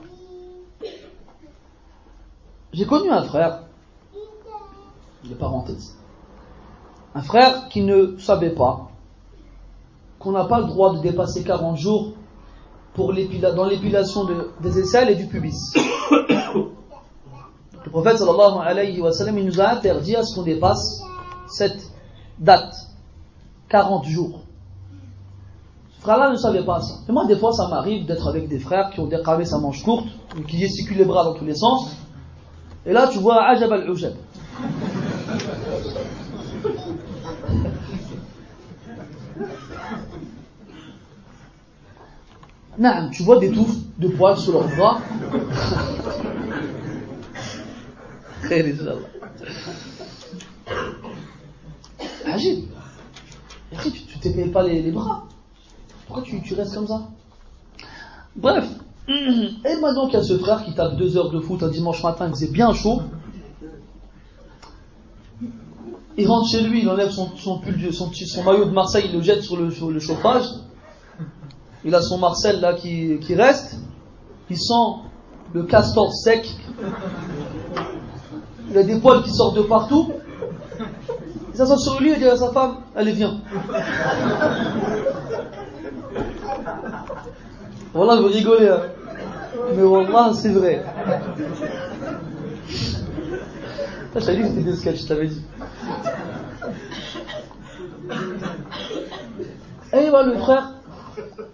J'ai connu un frère, de parenthèse, un frère qui ne savait pas qu'on n'a pas le droit de dépasser 40 jours pour dans l'épilation de, des aisselles et du pubis. Le prophète sallallahu alayhi wa sallam, il nous a interdit à ce qu'on dépasse cette date, 40 jours. Ce frère-là ne savait pas ça. Et moi, des fois, ça m'arrive d'être avec des frères qui ont décramé sa manche courte, ou qui gesticulent les bras dans tous les sens. Et là, tu vois Ajab al-Ujab. Non, tu vois des touffes de poils sur leurs bras. Agile. Tu t'épayes pas les, bras. Pourquoi tu, tu restes comme ça? Bref. Et maintenant qu'il y a ce frère qui tape deux heures de foot un dimanche matin, que c'est bien chaud, il rentre chez lui, il enlève son, son, pull, son, son maillot de Marseille, il le jette sur le, sur le chauffage, il a son Marcel là qui, qui reste, il sent le castor sec, il a des poils qui sortent de partout, il s'assoit sur lui et dit à sa femme, allez viens. Voilà, vous rigolez, hein. mais Wallah, c'est vrai. Je t'avais dit que c'était des sketchs, je t'avais dit. Et voilà le frère,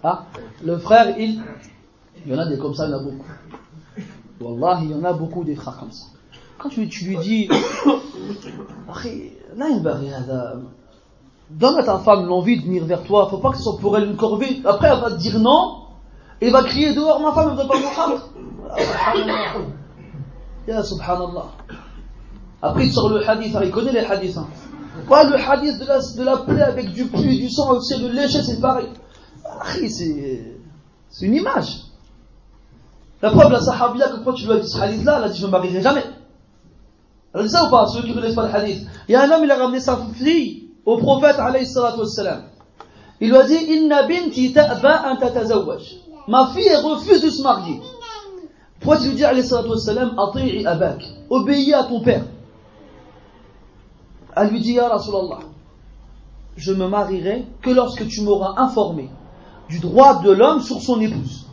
ah, le frère, il, y en a des comme ça, il y en a beaucoup. Wallah, il y en a beaucoup des frères comme ça. Quand tu, lui dis, donne à ta femme l'envie de venir vers toi, faut pas que ce soit pour elle une corvée. Après, elle va te dire non, et va crier dehors, ma femme ne veut pas Muhammad. Ya subhanallah. Après, il sort le hadith, il connaît les hadiths. Hein. le hadith de la, de la plaie avec du pus, du sang, c'est de lécher, c'est pareil c'est une image. La preuve, la sahabia, que quand tu lui as dit ce hadith-là, elle a dit Je ne me marierai jamais. Alors, ça ou pas, ceux qui ne connaissent pas le hadith Il y a un homme, il a ramené sa fille au prophète, alayhi salatu wassalam. Il lui a dit, Inna binti ta'ba an tatazawwaj. Ma fille, elle refuse de se marier. Pourquoi tu lui dis, alayhi salatu wassalam, ati'i abak. Obéis à ton père. Elle lui dit, Ya Rasulallah, je me marierai que lorsque tu m'auras informé du droit de l'homme sur son épouse.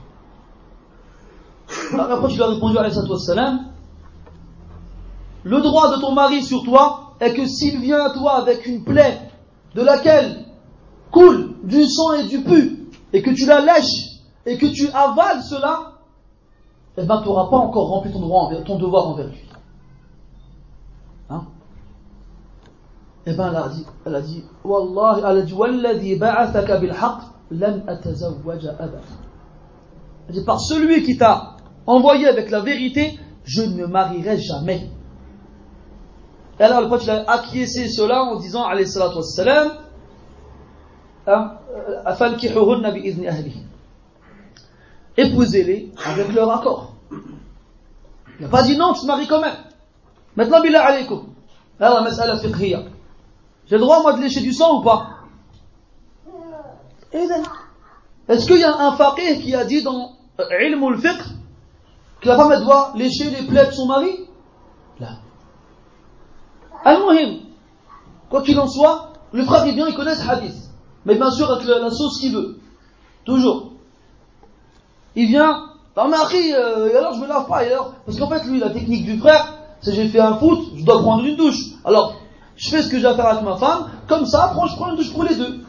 Après, tu lui as répondu, wassalam, le droit de ton mari sur toi est que s'il vient à toi avec une plaie de laquelle coule du sang et du pu, et que tu la lèches, et que tu avales cela, eh bien, tu n'auras pas encore rempli ton, droit, ton devoir envers lui. Hein? Eh bien, elle a dit, elle a dit, Wallah, elle a dit, Par celui qui t'a envoyé avec la vérité, je ne marierai jamais. Et alors, le prophète a acquiescé cela en disant, alayhi salatu wassalam, hein, épousez-les avec leur accord. Il n'a pas dit non, tu te maries quand même. Maintenant, billah fiqhiyya. J'ai le droit, moi, de lécher du sang ou pas? Est-ce qu'il y a un faqih qui a dit dans ilm al-fiqh que la femme doit lécher les plaies de son mari? Là. Al-Muhim, quoi qu'il en soit, le frère est bien, il connaît ce hadith. Mais bien sûr, avec la, sauce qu'il veut. Toujours. Il vient, par mari, euh, et alors je me lave pas, alors, parce qu'en fait, lui, la technique du frère, c'est j'ai fait un foot, je dois prendre une douche. Alors, je fais ce que j'ai à faire avec ma femme, comme ça, je prends une douche pour les deux.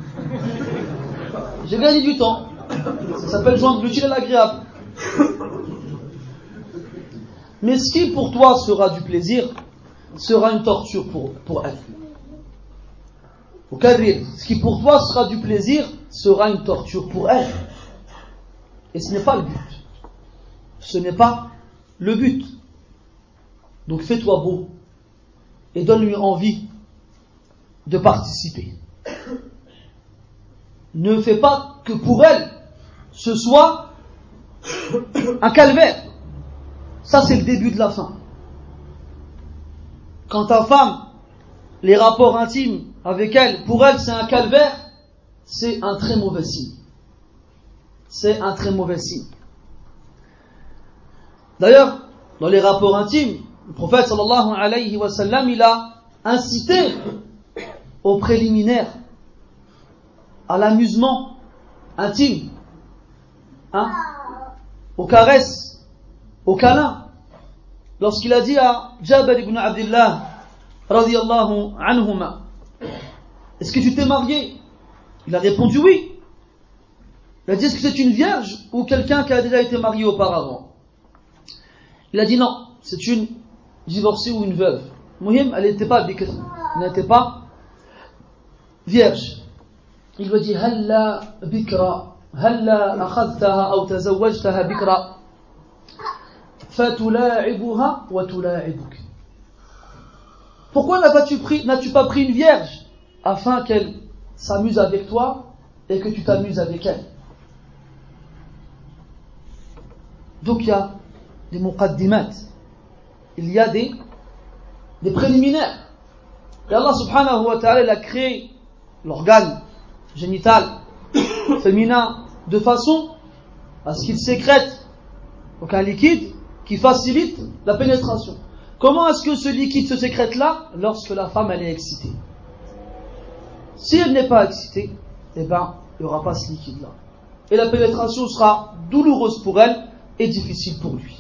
J'ai gagné du temps. Ça s'appelle joindre l'utile à l'agréable. Mais ce qui pour toi sera du plaisir, sera une torture pour, pour elle. Au ce qui pour toi sera du plaisir, sera une torture pour elle. Et ce n'est pas le but. Ce n'est pas le but. Donc fais-toi beau et donne-lui envie de participer. Ne fais pas que pour elle ce soit un calvaire. Ça c'est le début de la fin. Quand ta femme, les rapports intimes avec elle, pour elle c'est un calvaire, c'est un très mauvais signe. C'est un très mauvais signe. D'ailleurs, dans les rapports intimes, le prophète sallallahu alayhi wa sallam, il a incité aux préliminaires, à l'amusement intime, hein, aux caresses, aux câlins. Lorsqu'il a dit à Jabal ibn Abdullah, radiallahu anhuma, est-ce que tu t'es marié? Il a répondu oui. Il a dit est-ce que c'est une vierge ou quelqu'un qui a déjà été marié auparavant? Il a dit non, c'est une divorcée ou une veuve. Mohim, elle n'était pas elle n'était pas vierge. Il lui a dit Halla bikra, Halla akhadtaha ou tazawwajtaha bikra, fatula'ibuha wa tula'ibuk. Pourquoi n'as-tu pas pris une vierge afin qu'elle s'amuse avec toi et que tu t'amuses avec elle? Donc il y a des muqaddimat, il y a des, des préliminaires. Et Allah subhanahu wa ta'ala a créé l'organe génital féminin de façon à ce qu'il sécrète aucun liquide qui facilite la pénétration. Comment est-ce que ce liquide se sécrète là lorsque la femme est excitée? Si elle n'est pas excitée, eh ben, il n'y aura pas ce liquide là. Et la pénétration sera douloureuse pour elle et difficile pour lui.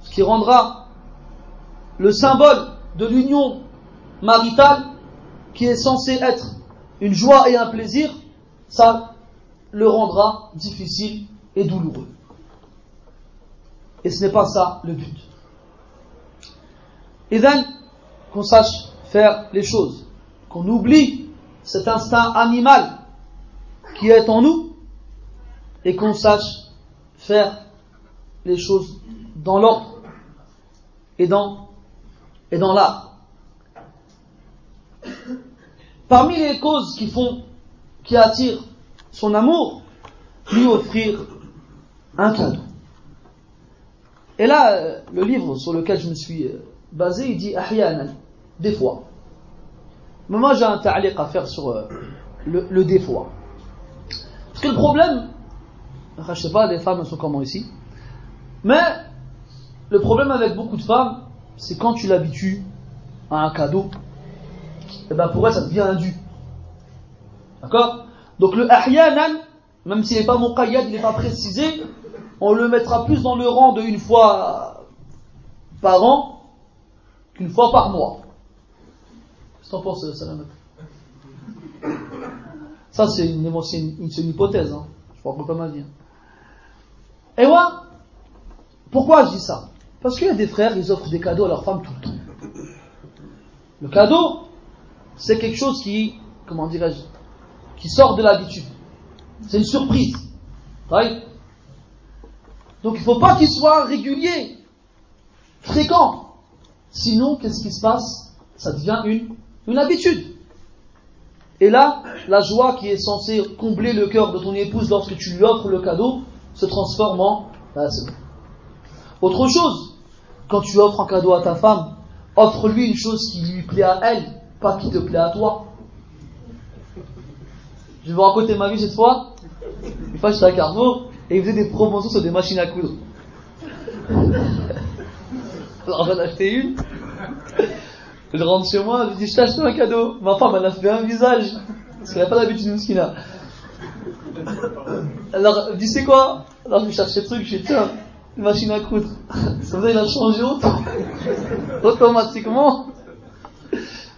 Ce qui rendra le symbole de l'union maritale qui est censé être une joie et un plaisir, ça le rendra difficile et douloureux. Et ce n'est pas ça le but. Et then, qu'on sache faire les choses, qu'on oublie cet instinct animal qui est en nous et qu'on sache faire les choses dans l'ordre et dans, et dans l'art. Parmi les causes qui font, qui attirent son amour, lui offrir un cadeau. Et là, euh, le livre sur lequel je me suis euh, basé, il dit ahyanan, des fois. Mais moi j'ai un ta'liq à faire sur euh, le, le des fois. Parce que le problème, je sais pas, les femmes sont comment ici, mais le problème avec beaucoup de femmes, c'est quand tu l'habitues à un cadeau, et eh ben pour elle ça devient un dû. D'accord? Donc le ahyanan, même s'il n'est pas muqayyad, il n'est pas précisé, on le mettra plus dans le rang de une fois par an qu'une fois par mois. Qu'est-ce que t'en penses, Salamat Ça, c'est une, hypothèse, hein. je qu'on peut pas mal dire. Et moi, pourquoi je dis ça? Parce qu'il y a des frères, ils offrent des cadeaux à leurs femmes tout le temps. Le cadeau, c'est quelque chose qui, comment dirais-je, qui sort de l'habitude. C'est une surprise. Right? Donc il ne faut pas qu'il soit régulier, fréquent. Sinon, qu'est-ce qui se passe? Ça devient une, une habitude. Et là, la joie qui est censée combler le cœur de ton épouse lorsque tu lui offres le cadeau se transforme en ah, autre chose. Quand tu offres un cadeau à ta femme, offre-lui une chose qui lui plaît à elle, pas qui te plaît à toi. Je vais vous raconter ma vie cette fois. Une fois, j'étais à Carrefour et il faisait des promotions sur des machines à coudre. Alors, j'en ai acheté une. Je rentre chez moi, je dis, je t'ai acheté un cadeau. Ma femme, elle a fait un visage. Parce qu'elle n'a pas l'habitude de ce qu'il a. Alors, elle me c'est quoi? Alors, je vais chercher le truc, je dis, tiens, une machine à coudre. Ça veut dire, il a changé automatiquement.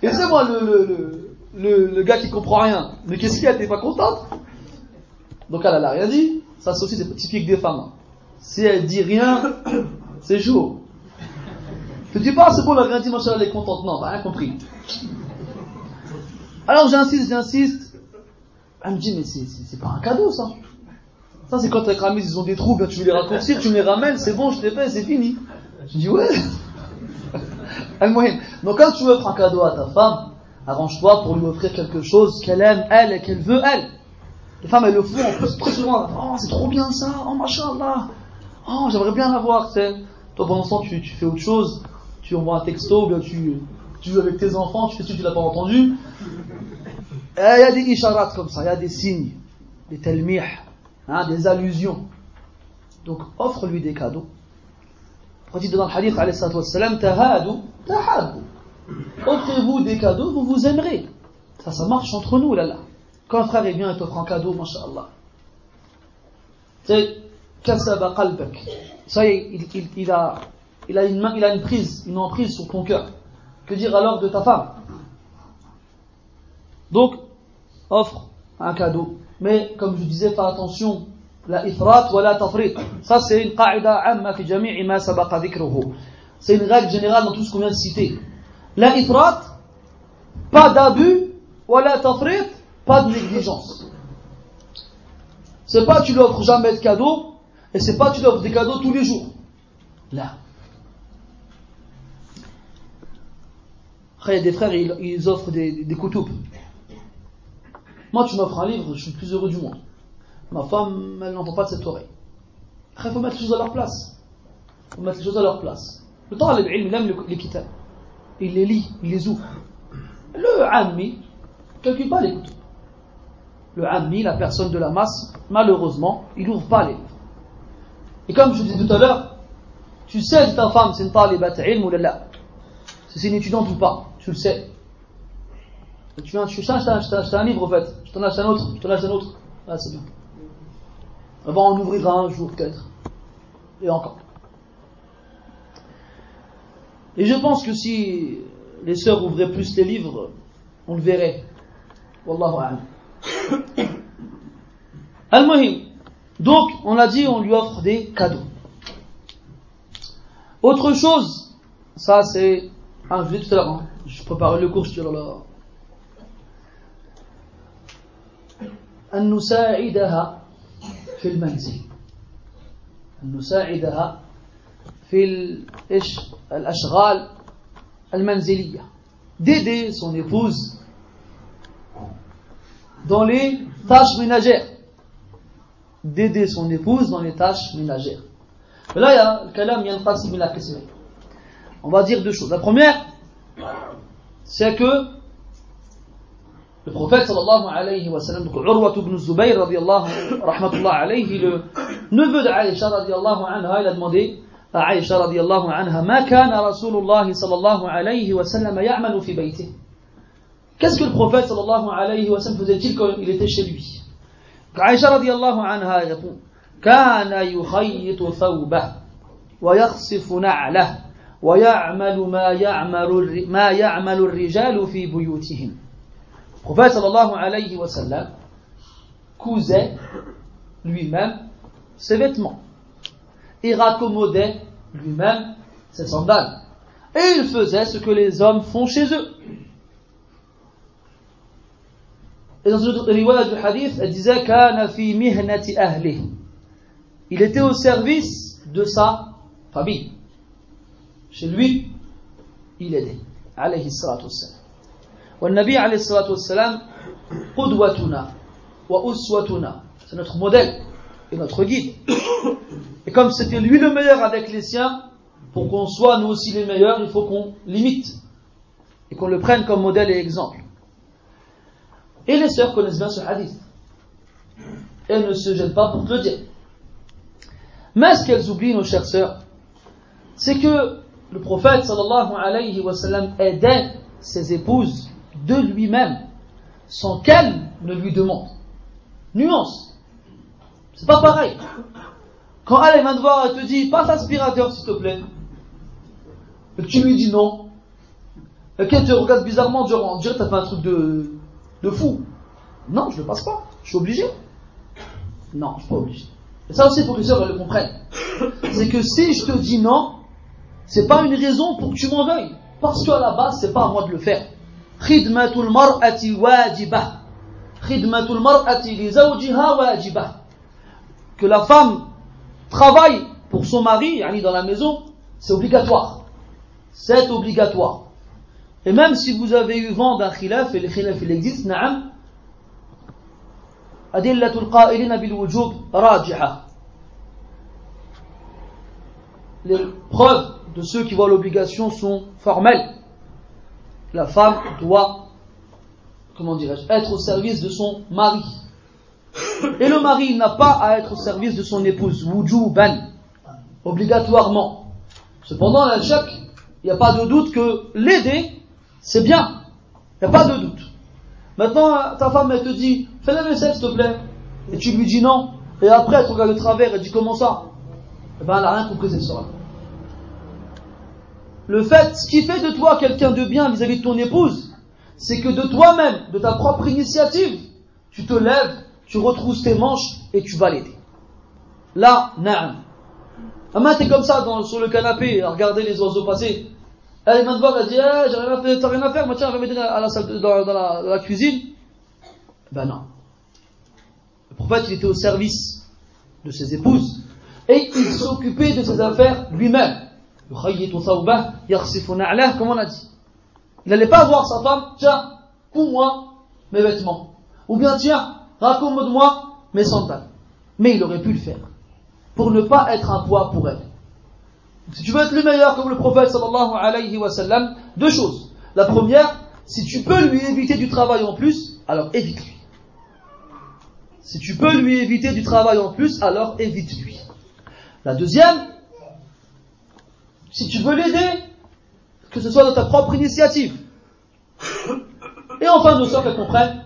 Et c'est moi le, le, le, le, gars qui comprend rien. Mais qu'est-ce qu'il a T'es pas contente? Donc elle, elle a rien dit. Ça, c'est aussi typique des femmes. Si elle dit rien, c'est. Je te dis pas, c'est bon, elle a rien dit, machin, elle est contente. Non, rien compris. Alors j'insiste, j'insiste. Elle me dit, mais c'est pas un cadeau, ça. Ça, c'est quand tes amis, ils ont des trous, tu veux les raccourcir, tu me les ramènes, c'est bon, je t'ai fait, c'est fini. Je dis, ouais. Donc quand tu offres un cadeau à ta femme, arrange-toi pour lui offrir quelque chose qu'elle aime, elle, et qu'elle veut, elle. Les femmes, elles le font en plus très souvent. Oh, c'est trop bien ça, oh machallah. Oh, j'aimerais bien l'avoir, tu Toi, pendant ce temps, tu, fais autre chose. Tu envoies un texto, bien tu, tu joues avec tes enfants, tu fais ce que tu l'as pas entendu. Il y a des isharat comme ça, il y a des signes, des telmih, hein, des allusions. Donc, offre-lui des cadeaux. Il dit dans le hadith, tahadu, tahadu. Offrez-vous des cadeaux, vous vous aimerez. Ça, ça marche entre nous, là, là. Quand un frère est bien et t'offre un cadeau, masha'Allah. C'est kasaba qalbak. Ça y est, il, il, il, a, il, a une, il a une prise, une emprise sur ton cœur. Que dire alors de ta femme? Donc, offre un cadeau. Mais, comme je disais, fais attention la ifrat wa la tafrit. Ça, c'est une qa'ida amma fi jami'i. C'est une règle générale dans tout ce qu'on vient de citer. La ifrat, pas d'abus, wa la tafrit, pas de négligence. C'est pas tu l'offres jamais de cadeaux, et c'est pas tu l'offres des cadeaux tous les jours. Là. Il y a des frères, ils, offrent des, des. Moi, tu m'offres un livre, je suis le plus heureux du monde. Ma femme, elle n'entend pas de cette oreille. Il faut mettre les choses à leur place. Il faut mettre les choses à leur place. Le temps, il aime les kitabs. Il les lit, il les ouvre. Le ammi, ne calcule pas les couteaux. Le ammi, la personne de la masse, malheureusement, il n'ouvre pas les livres. Et comme je disais tout à l'heure, tu sais si ta femme c'est une talibat ilm ou là. Si c'est une étudiante ou pas, tu le sais. tu viens, tu sais, je t'ai un livre en fait, je t'en achète un autre, je t'en achète un autre. Ah, c'est bien. On va en ouvrir un jour peut-être. Et encore. Et je pense que si les sœurs ouvraient plus les livres, on le verrait. Wallahu Al-Muhim. Donc, on a dit, on lui offre des cadeaux. Autre chose, ça c'est, ah, je tout à l'heure, hein. je prépare le cours, je dis là. أن نساعدها في المنزل أن نساعدها في الإيش الأشغال المنزلية d'aider son épouse dans les tâches ménagères d'aider son épouse dans les tâches ménagères là il y a الكلام ينقسم إلى قسمين On va dire deux choses. La première, c'est que le prophète sallallahu alayhi wa sallam, donc Urwa ibn Zubayr radiallahu rahmatullah alayhi, le neveu d'Aïcha radiallahu anha, il a demandé à Aïcha radiallahu anha, ma kana Rasulullah sallallahu alayhi wa sallam ya'malu fi baytih. Qu'est-ce que le prophète sallallahu alayhi wa sallam faisait-il quand il était chez lui Aïcha radiallahu anha répond, كان يخيط ثوبه ويخصف نعله ويعمل ما يعمل ما يعمل الرجال في بيوتهم Le prophète sallallahu cousait lui-même ses vêtements et raccommodait lui-même ses sandales. Et il faisait ce que les hommes font chez eux. Et dans une riwayat du hadith, elle disait. Il était au service de sa famille. Chez lui, il aidait. Alayhi. والنبي عليه الصلاة والسلام قدوتنا وأسوتنا c'est notre modèle et notre guide et comme c'était lui le meilleur avec les siens pour qu'on soit nous aussi les meilleurs il faut qu'on limite et qu'on le prenne comme modèle et exemple et les sœurs connaissent bien ce hadith elles ne se gênent pas pour te le dire mais ce qu'elles oublient nos chères sœurs c'est que le prophète sallallahu alayhi wa sallam aidait ses épouses de lui-même, sans qu'elle ne lui demande. Nuance. C'est pas pareil. Quand elle vient te voir, elle te dit, passe l'aspirateur s'il te plaît. Et tu lui dis non. Et qu'elle te regarde bizarrement, genre, on dirait que t'as fait un truc de, de fou. Non, je le passe pas. Je suis obligé. Non, je suis pas obligé. Et ça aussi, pour que les sœurs le comprennent. C'est que si je te dis non, c'est pas une raison pour que tu m'en veuilles. Parce qu'à la base, c'est pas à moi de le faire. خدمة المرأة واجبة خدمة المرأة لزوجها واجبة que la femme travaille pour son mari, yani dans la maison, c'est obligatoire. C'est obligatoire. Et même si vous avez eu vent d'un khilaf, et le khilaf il existe, نعم أدلة القائلين بالوجوب راجحة Les preuves de ceux qui voient l'obligation sont formelles la femme doit, comment dirais-je, être au service de son mari. Et le mari n'a pas à être au service de son épouse, wujuban, obligatoirement. Cependant, la choc, il n'y a pas de doute que l'aider, c'est bien. Il n'y a pas de doute. Maintenant, ta femme, elle te dit, fais la vaisselle, s'il te plaît. Et tu lui dis non. Et après, elle te regarde de travers, elle dit comment ça? Eh ben, elle n'a rien compris cette soirée le fait, ce qui fait de toi quelqu'un de bien vis-à-vis de ton épouse, c'est que de toi-même, de ta propre initiative, tu te lèves, tu retrousses tes manches et tu vas l'aider. Là, na'am. main t'es comme ça sur le canapé à regarder les oiseaux passer. Elle vient te voir, elle dit, eh, j'ai rien à faire, t'as rien à faire, moi tiens, va m'aider dans, la, dans la cuisine. Ben non. Le prophète, il était au service de ses épouses et il s'occupait de ses affaires lui-même comme a dit. Il n'allait pas voir sa femme, tiens, couds-moi mes vêtements. Ou bien, tiens, raccommode-moi mes sandales. Mais il aurait pu le faire. Pour ne pas être un poids pour elle. Si tu veux être le meilleur comme le prophète sallallahu alayhi wa sallam, deux choses. La première, si tu peux lui éviter du travail en plus, alors évite-lui. Si tu peux lui éviter du travail en plus, alors évite-lui. La deuxième, si tu veux l'aider, que ce soit de ta propre initiative. Et enfin, nos soeurs, qu'elles comprennent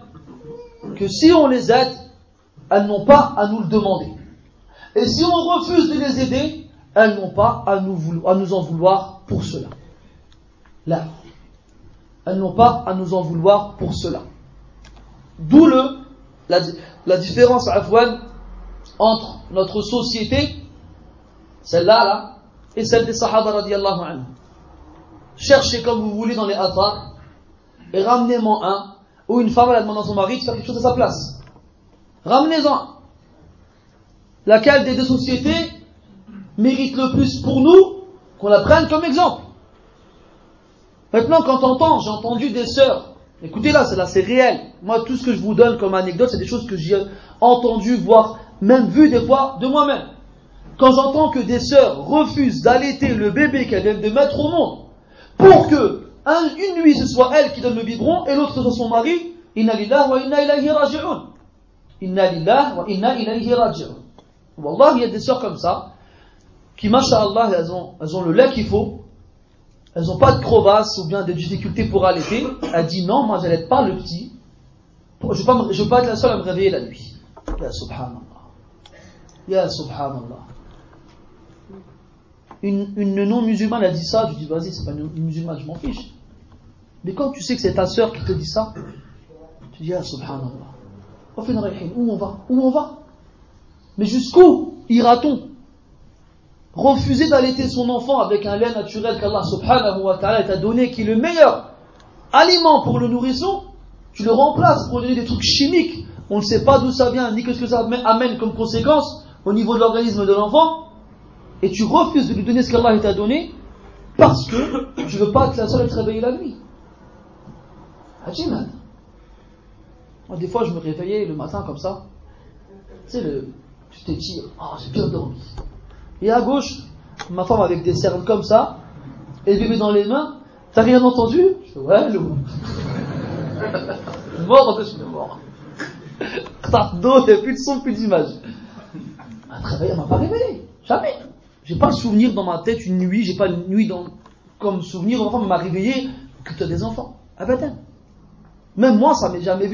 que si on les aide, elles n'ont pas à nous le demander. Et si on refuse de les aider, elles n'ont pas à nous, nous en vouloir pour cela. Là. Elles n'ont pas à nous en vouloir pour cela. D'où le, la, la différence, Afwan, entre notre société, celle-là, là, et celle des Sahaba radiallahu anhu. Cherchez comme vous voulez dans les athars et ramenez-moi un où une femme a demandé à son mari de faire quelque chose à sa place. Ramenez-en Laquelle des deux sociétés mérite le plus pour nous qu'on la prenne comme exemple? Maintenant, quand on entend, j'ai entendu des sœurs, écoutez là, c'est là, c'est réel. Moi, tout ce que je vous donne comme anecdote, c'est des choses que j'ai entendu, voire même vu des fois de moi-même quand j'entends que des sœurs refusent d'allaiter le bébé qu'elles viennent de mettre au monde, pour que une nuit ce soit elle qui donne le biberon et l'autre ce soit son mari, inna lillah wa inna ilayhi raji'un. Inna lillah wa inna ilayhi raji'un. Wallah, il y a des sœurs comme ça, qui, masha'Allah, elles ont, elles ont le lait qu'il faut, elles n'ont pas de crevasse ou bien des difficultés pour allaiter. Elle dit non, moi je n'allaite pas le petit. Je ne veux, pas, être la seule à me réveiller la nuit. Subhanallah. Ya subhanallah. Une, non-musulmane a dit ça, je dis vas-y, c'est pas une, musulmane, je m'en fiche. Mais quand tu sais que c'est ta soeur qui te dit ça, tu dis Ya subhanallah. Où on va? Où on va? Mais jusqu'où ira-t-on? Refuser d'allaiter son enfant avec un lait naturel qu'Allah subhanahu wa ta'ala t'a donné, qui est le meilleur aliment pour le nourrisson, tu le remplaces pour donner des trucs chimiques. On ne sait pas d'où ça vient, ni que ce que ça amène comme conséquence au niveau de l'organisme de l'enfant, et tu refuses de lui donner ce qu'Allah t'a donné parce que tu veux pas être la seule à te réveiller la nuit. Moi, des fois, je me réveillais le matin comme ça. Tu sais, le, tu t'étires. Ah, oh, j'ai bien dormi. Et à gauche, ma femme avec des cernes comme ça, et le bébé dans les mains. T'as rien entendu? Je fais, ouais, le mort, je suis mort. d'eau, n'y a plus de son, plus d'image. Elle m'a pas réveillé. Jamais. J'ai pas le souvenir dans ma tête une nuit, j'ai pas une nuit comme souvenir, ma femme m'a réveillé que tu as des enfants. Abadan. Même moi, ça m'est jamais vu.